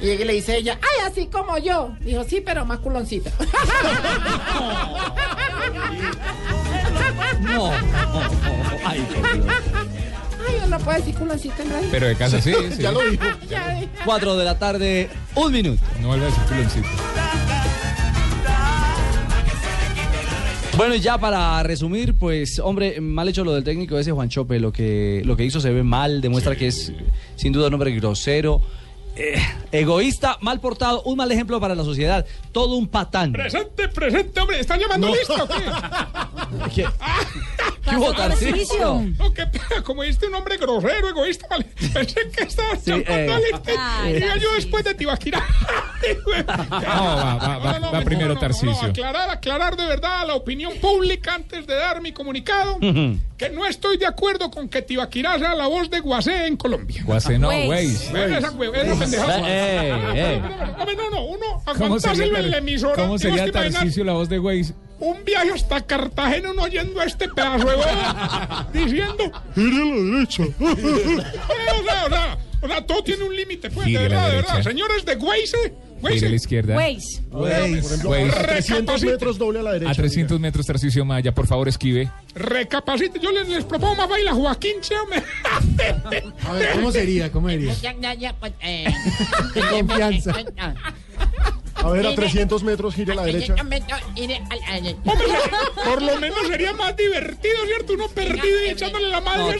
Y ella le dice a ella, ay, así como yo. Dijo, sí, pero más culoncita. [LAUGHS] no. Ay, por Dios. Ay, uno puede decir culoncita en radio. Pero de casa sí, [LAUGHS] sí. Ya lo dijo. Ya dije. Cuatro de la tarde, un minuto. No vuelve a decir culoncito. Bueno, y ya para resumir, pues, hombre, mal hecho lo del técnico ese Juan Chope, lo que, lo que hizo se ve mal, demuestra que es sin duda un hombre grosero, eh, egoísta, mal portado, un mal ejemplo para la sociedad, todo un patán. Presente, presente, hombre. ¿Están llamando No. listo o qué? [LAUGHS] ¿Qué, ¿Qué hubo, Tarcisio? No, qué pena, como este un hombre grosero, egoísta, vale. Pensé que estaba Sí, llamando eh. listo. Ay, Y yo después de Tibaquirá. [LAUGHS] No, va, va, va, va primero Tarcisio. aclarar, aclarar de verdad a la opinión pública antes de dar mi comunicado [LAUGHS] que no estoy de acuerdo con que Tibaquirá sea la voz de Guasé en Colombia. Guasé no, Waze. Waze. Bueno, esa hue- esa pendejada. Eh, eh. Hombre, no, no, uno ¿Cómo aguantarse en la emisora. ¿cómo sería imaginar Tarcisio la voz de Waze? un viaje hasta Cartagena uno oyendo a este pedazo de boda diciendo ¡Gire a la derecha! [LAUGHS] o sea, o sea, o sea, todo tiene un límite, pues, de verdad, de verdad. Señores de Waze, Gire a la izquierda. Waze. Por ejemplo, Waze. a 300 metros doble a la derecha. A 300 metros, Tarcisio Maya, por favor, esquive. recapacite. Yo les, les propongo más baila Joaquín Chame. [LAUGHS] A ver, ¿cómo sería? ¿Cómo sería? Ya, ya, ya, pues, eh. [LAUGHS] confianza. [LAUGHS] A ver, a 300 metros gire a la derecha. Por lo menos sería más divertido, ¿cierto? Uno perdido y echándole la madre No, de-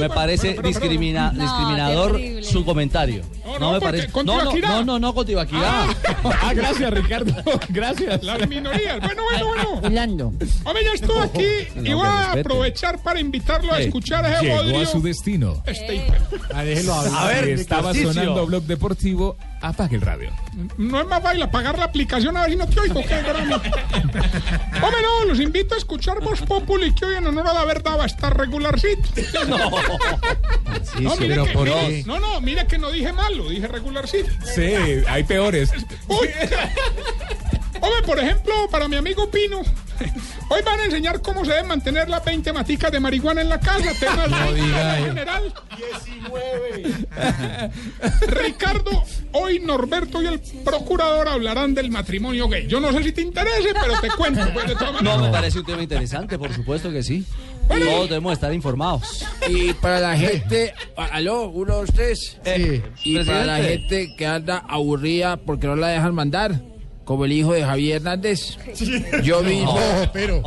me parece Pero, pero, discrimina- No, discriminador terrible. su comentario. No, No, no, me parece. No, no, no, no, no, con Tibaquirá. Ah, gracias, Ricardo. [LAUGHS] Gracias. Las minorías. Bueno, bueno, bueno. Hablando. Hombre, ya estoy aquí y voy a aprovechar para invitarlo a Eh, escuchar a ese Llegó a su destino. Este hijo. Ah, déjelo hablar. A ver, estaba sonando Blog Deportivo. Apague el radio. No es más baila pagar la aplicación a ver si no te oigo. ¿qué, grano? Hombre, no, los invito a escuchar Voz Populi que hoy en honor a la verdad va a estar regularcito. No, no, mire pero que, no, no, mira que no dije malo, dije regularcito. Sí, hay peores. Uy. Hombre, por ejemplo, para mi amigo Pino, [LAUGHS] hoy van a enseñar cómo se deben mantener las 20 maticas de marihuana en la casa. Temas No de diga eso. general. 19. Ricardo, hoy Norberto y el procurador hablarán del matrimonio gay. Yo no sé si te interese, pero te cuento. pues, de todas No, me parece un tema interesante, por supuesto que sí. Todos debemos estar informados. Y para la gente, aló, uno, dos, tres. Eh, Y para la gente que anda aburrida porque no la dejan mandar, como el hijo de Javier Hernández, yo mismo, No, pero.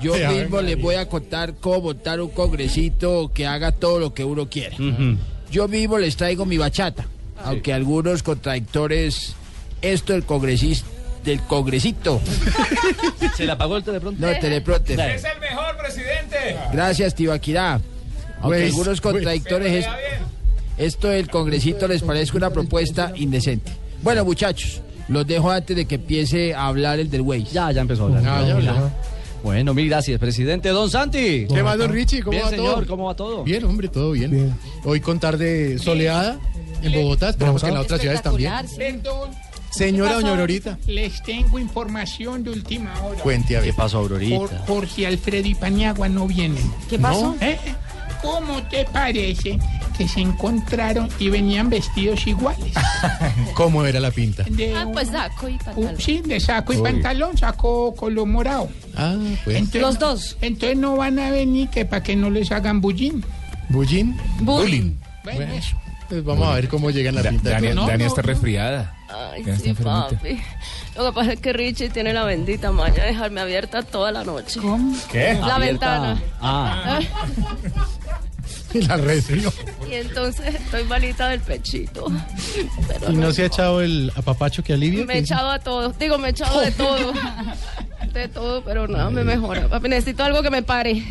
yo mismo les voy a contar cómo montar un congresito que haga todo lo que uno quiere. Yo mismo les traigo mi bachata, aunque algunos contradictores, esto del congresista, del congresito, ¿Se le apagó el teleprompter? no el teleprompter. el mejor presidente. Gracias, Tibaquirá. Aunque Pues, algunos pues. contradictores es, esto del congresito les parezca una propuesta indecente. Bueno, muchachos, los dejo antes de que empiece a hablar el del Waze. Ya, ya empezó a hablar. Ah, ya. Bueno, mil gracias, presidente. Don Santi. ¿Qué más, don Richie? ¿Cómo Bien, va señor, todo? ¿cómo va todo? Bien, hombre, todo bien. Hoy con tarde soleada en Bogotá, esperamos que en las otras ciudades también. Perdón. Señora doña Aurorita. Les tengo información de última hora. Cuente a ver. ¿Qué pasó, Aurorita? Jorge Alfredo y Paniagua no vienen. ¿Qué pasó? ¿Eh? ¿Cómo te parece que se encontraron y venían vestidos iguales? [LAUGHS] ¿Cómo era la pinta? De Ah, pues saco y un- pantalón. sí, de saco y Uy. pantalón, saco color morado. Ah, pues. Entonces- Los dos. Entonces no van a venir que para que no les hagan bullín. ¿Bullín? Bullying. Bueno, Bueno. eso. Pues vamos a ver cómo llega la Da- pinta. Dania, está resfriada. Ay, sí, papi. Lo que pasa es que Richie tiene la bendita maña de dejarme abierta toda la noche. ¿Cómo? ¿Qué? La Abierta. ventana. Ah, [LAUGHS] La resfrió. Y entonces estoy malita del pechito. Pero ¿Y no se ha echado el apapacho que alivia? Me he echado a todo. Digo, me he echado de [LAUGHS] todo. De todo, pero nada, me mejora. Papi, necesito algo que me pare.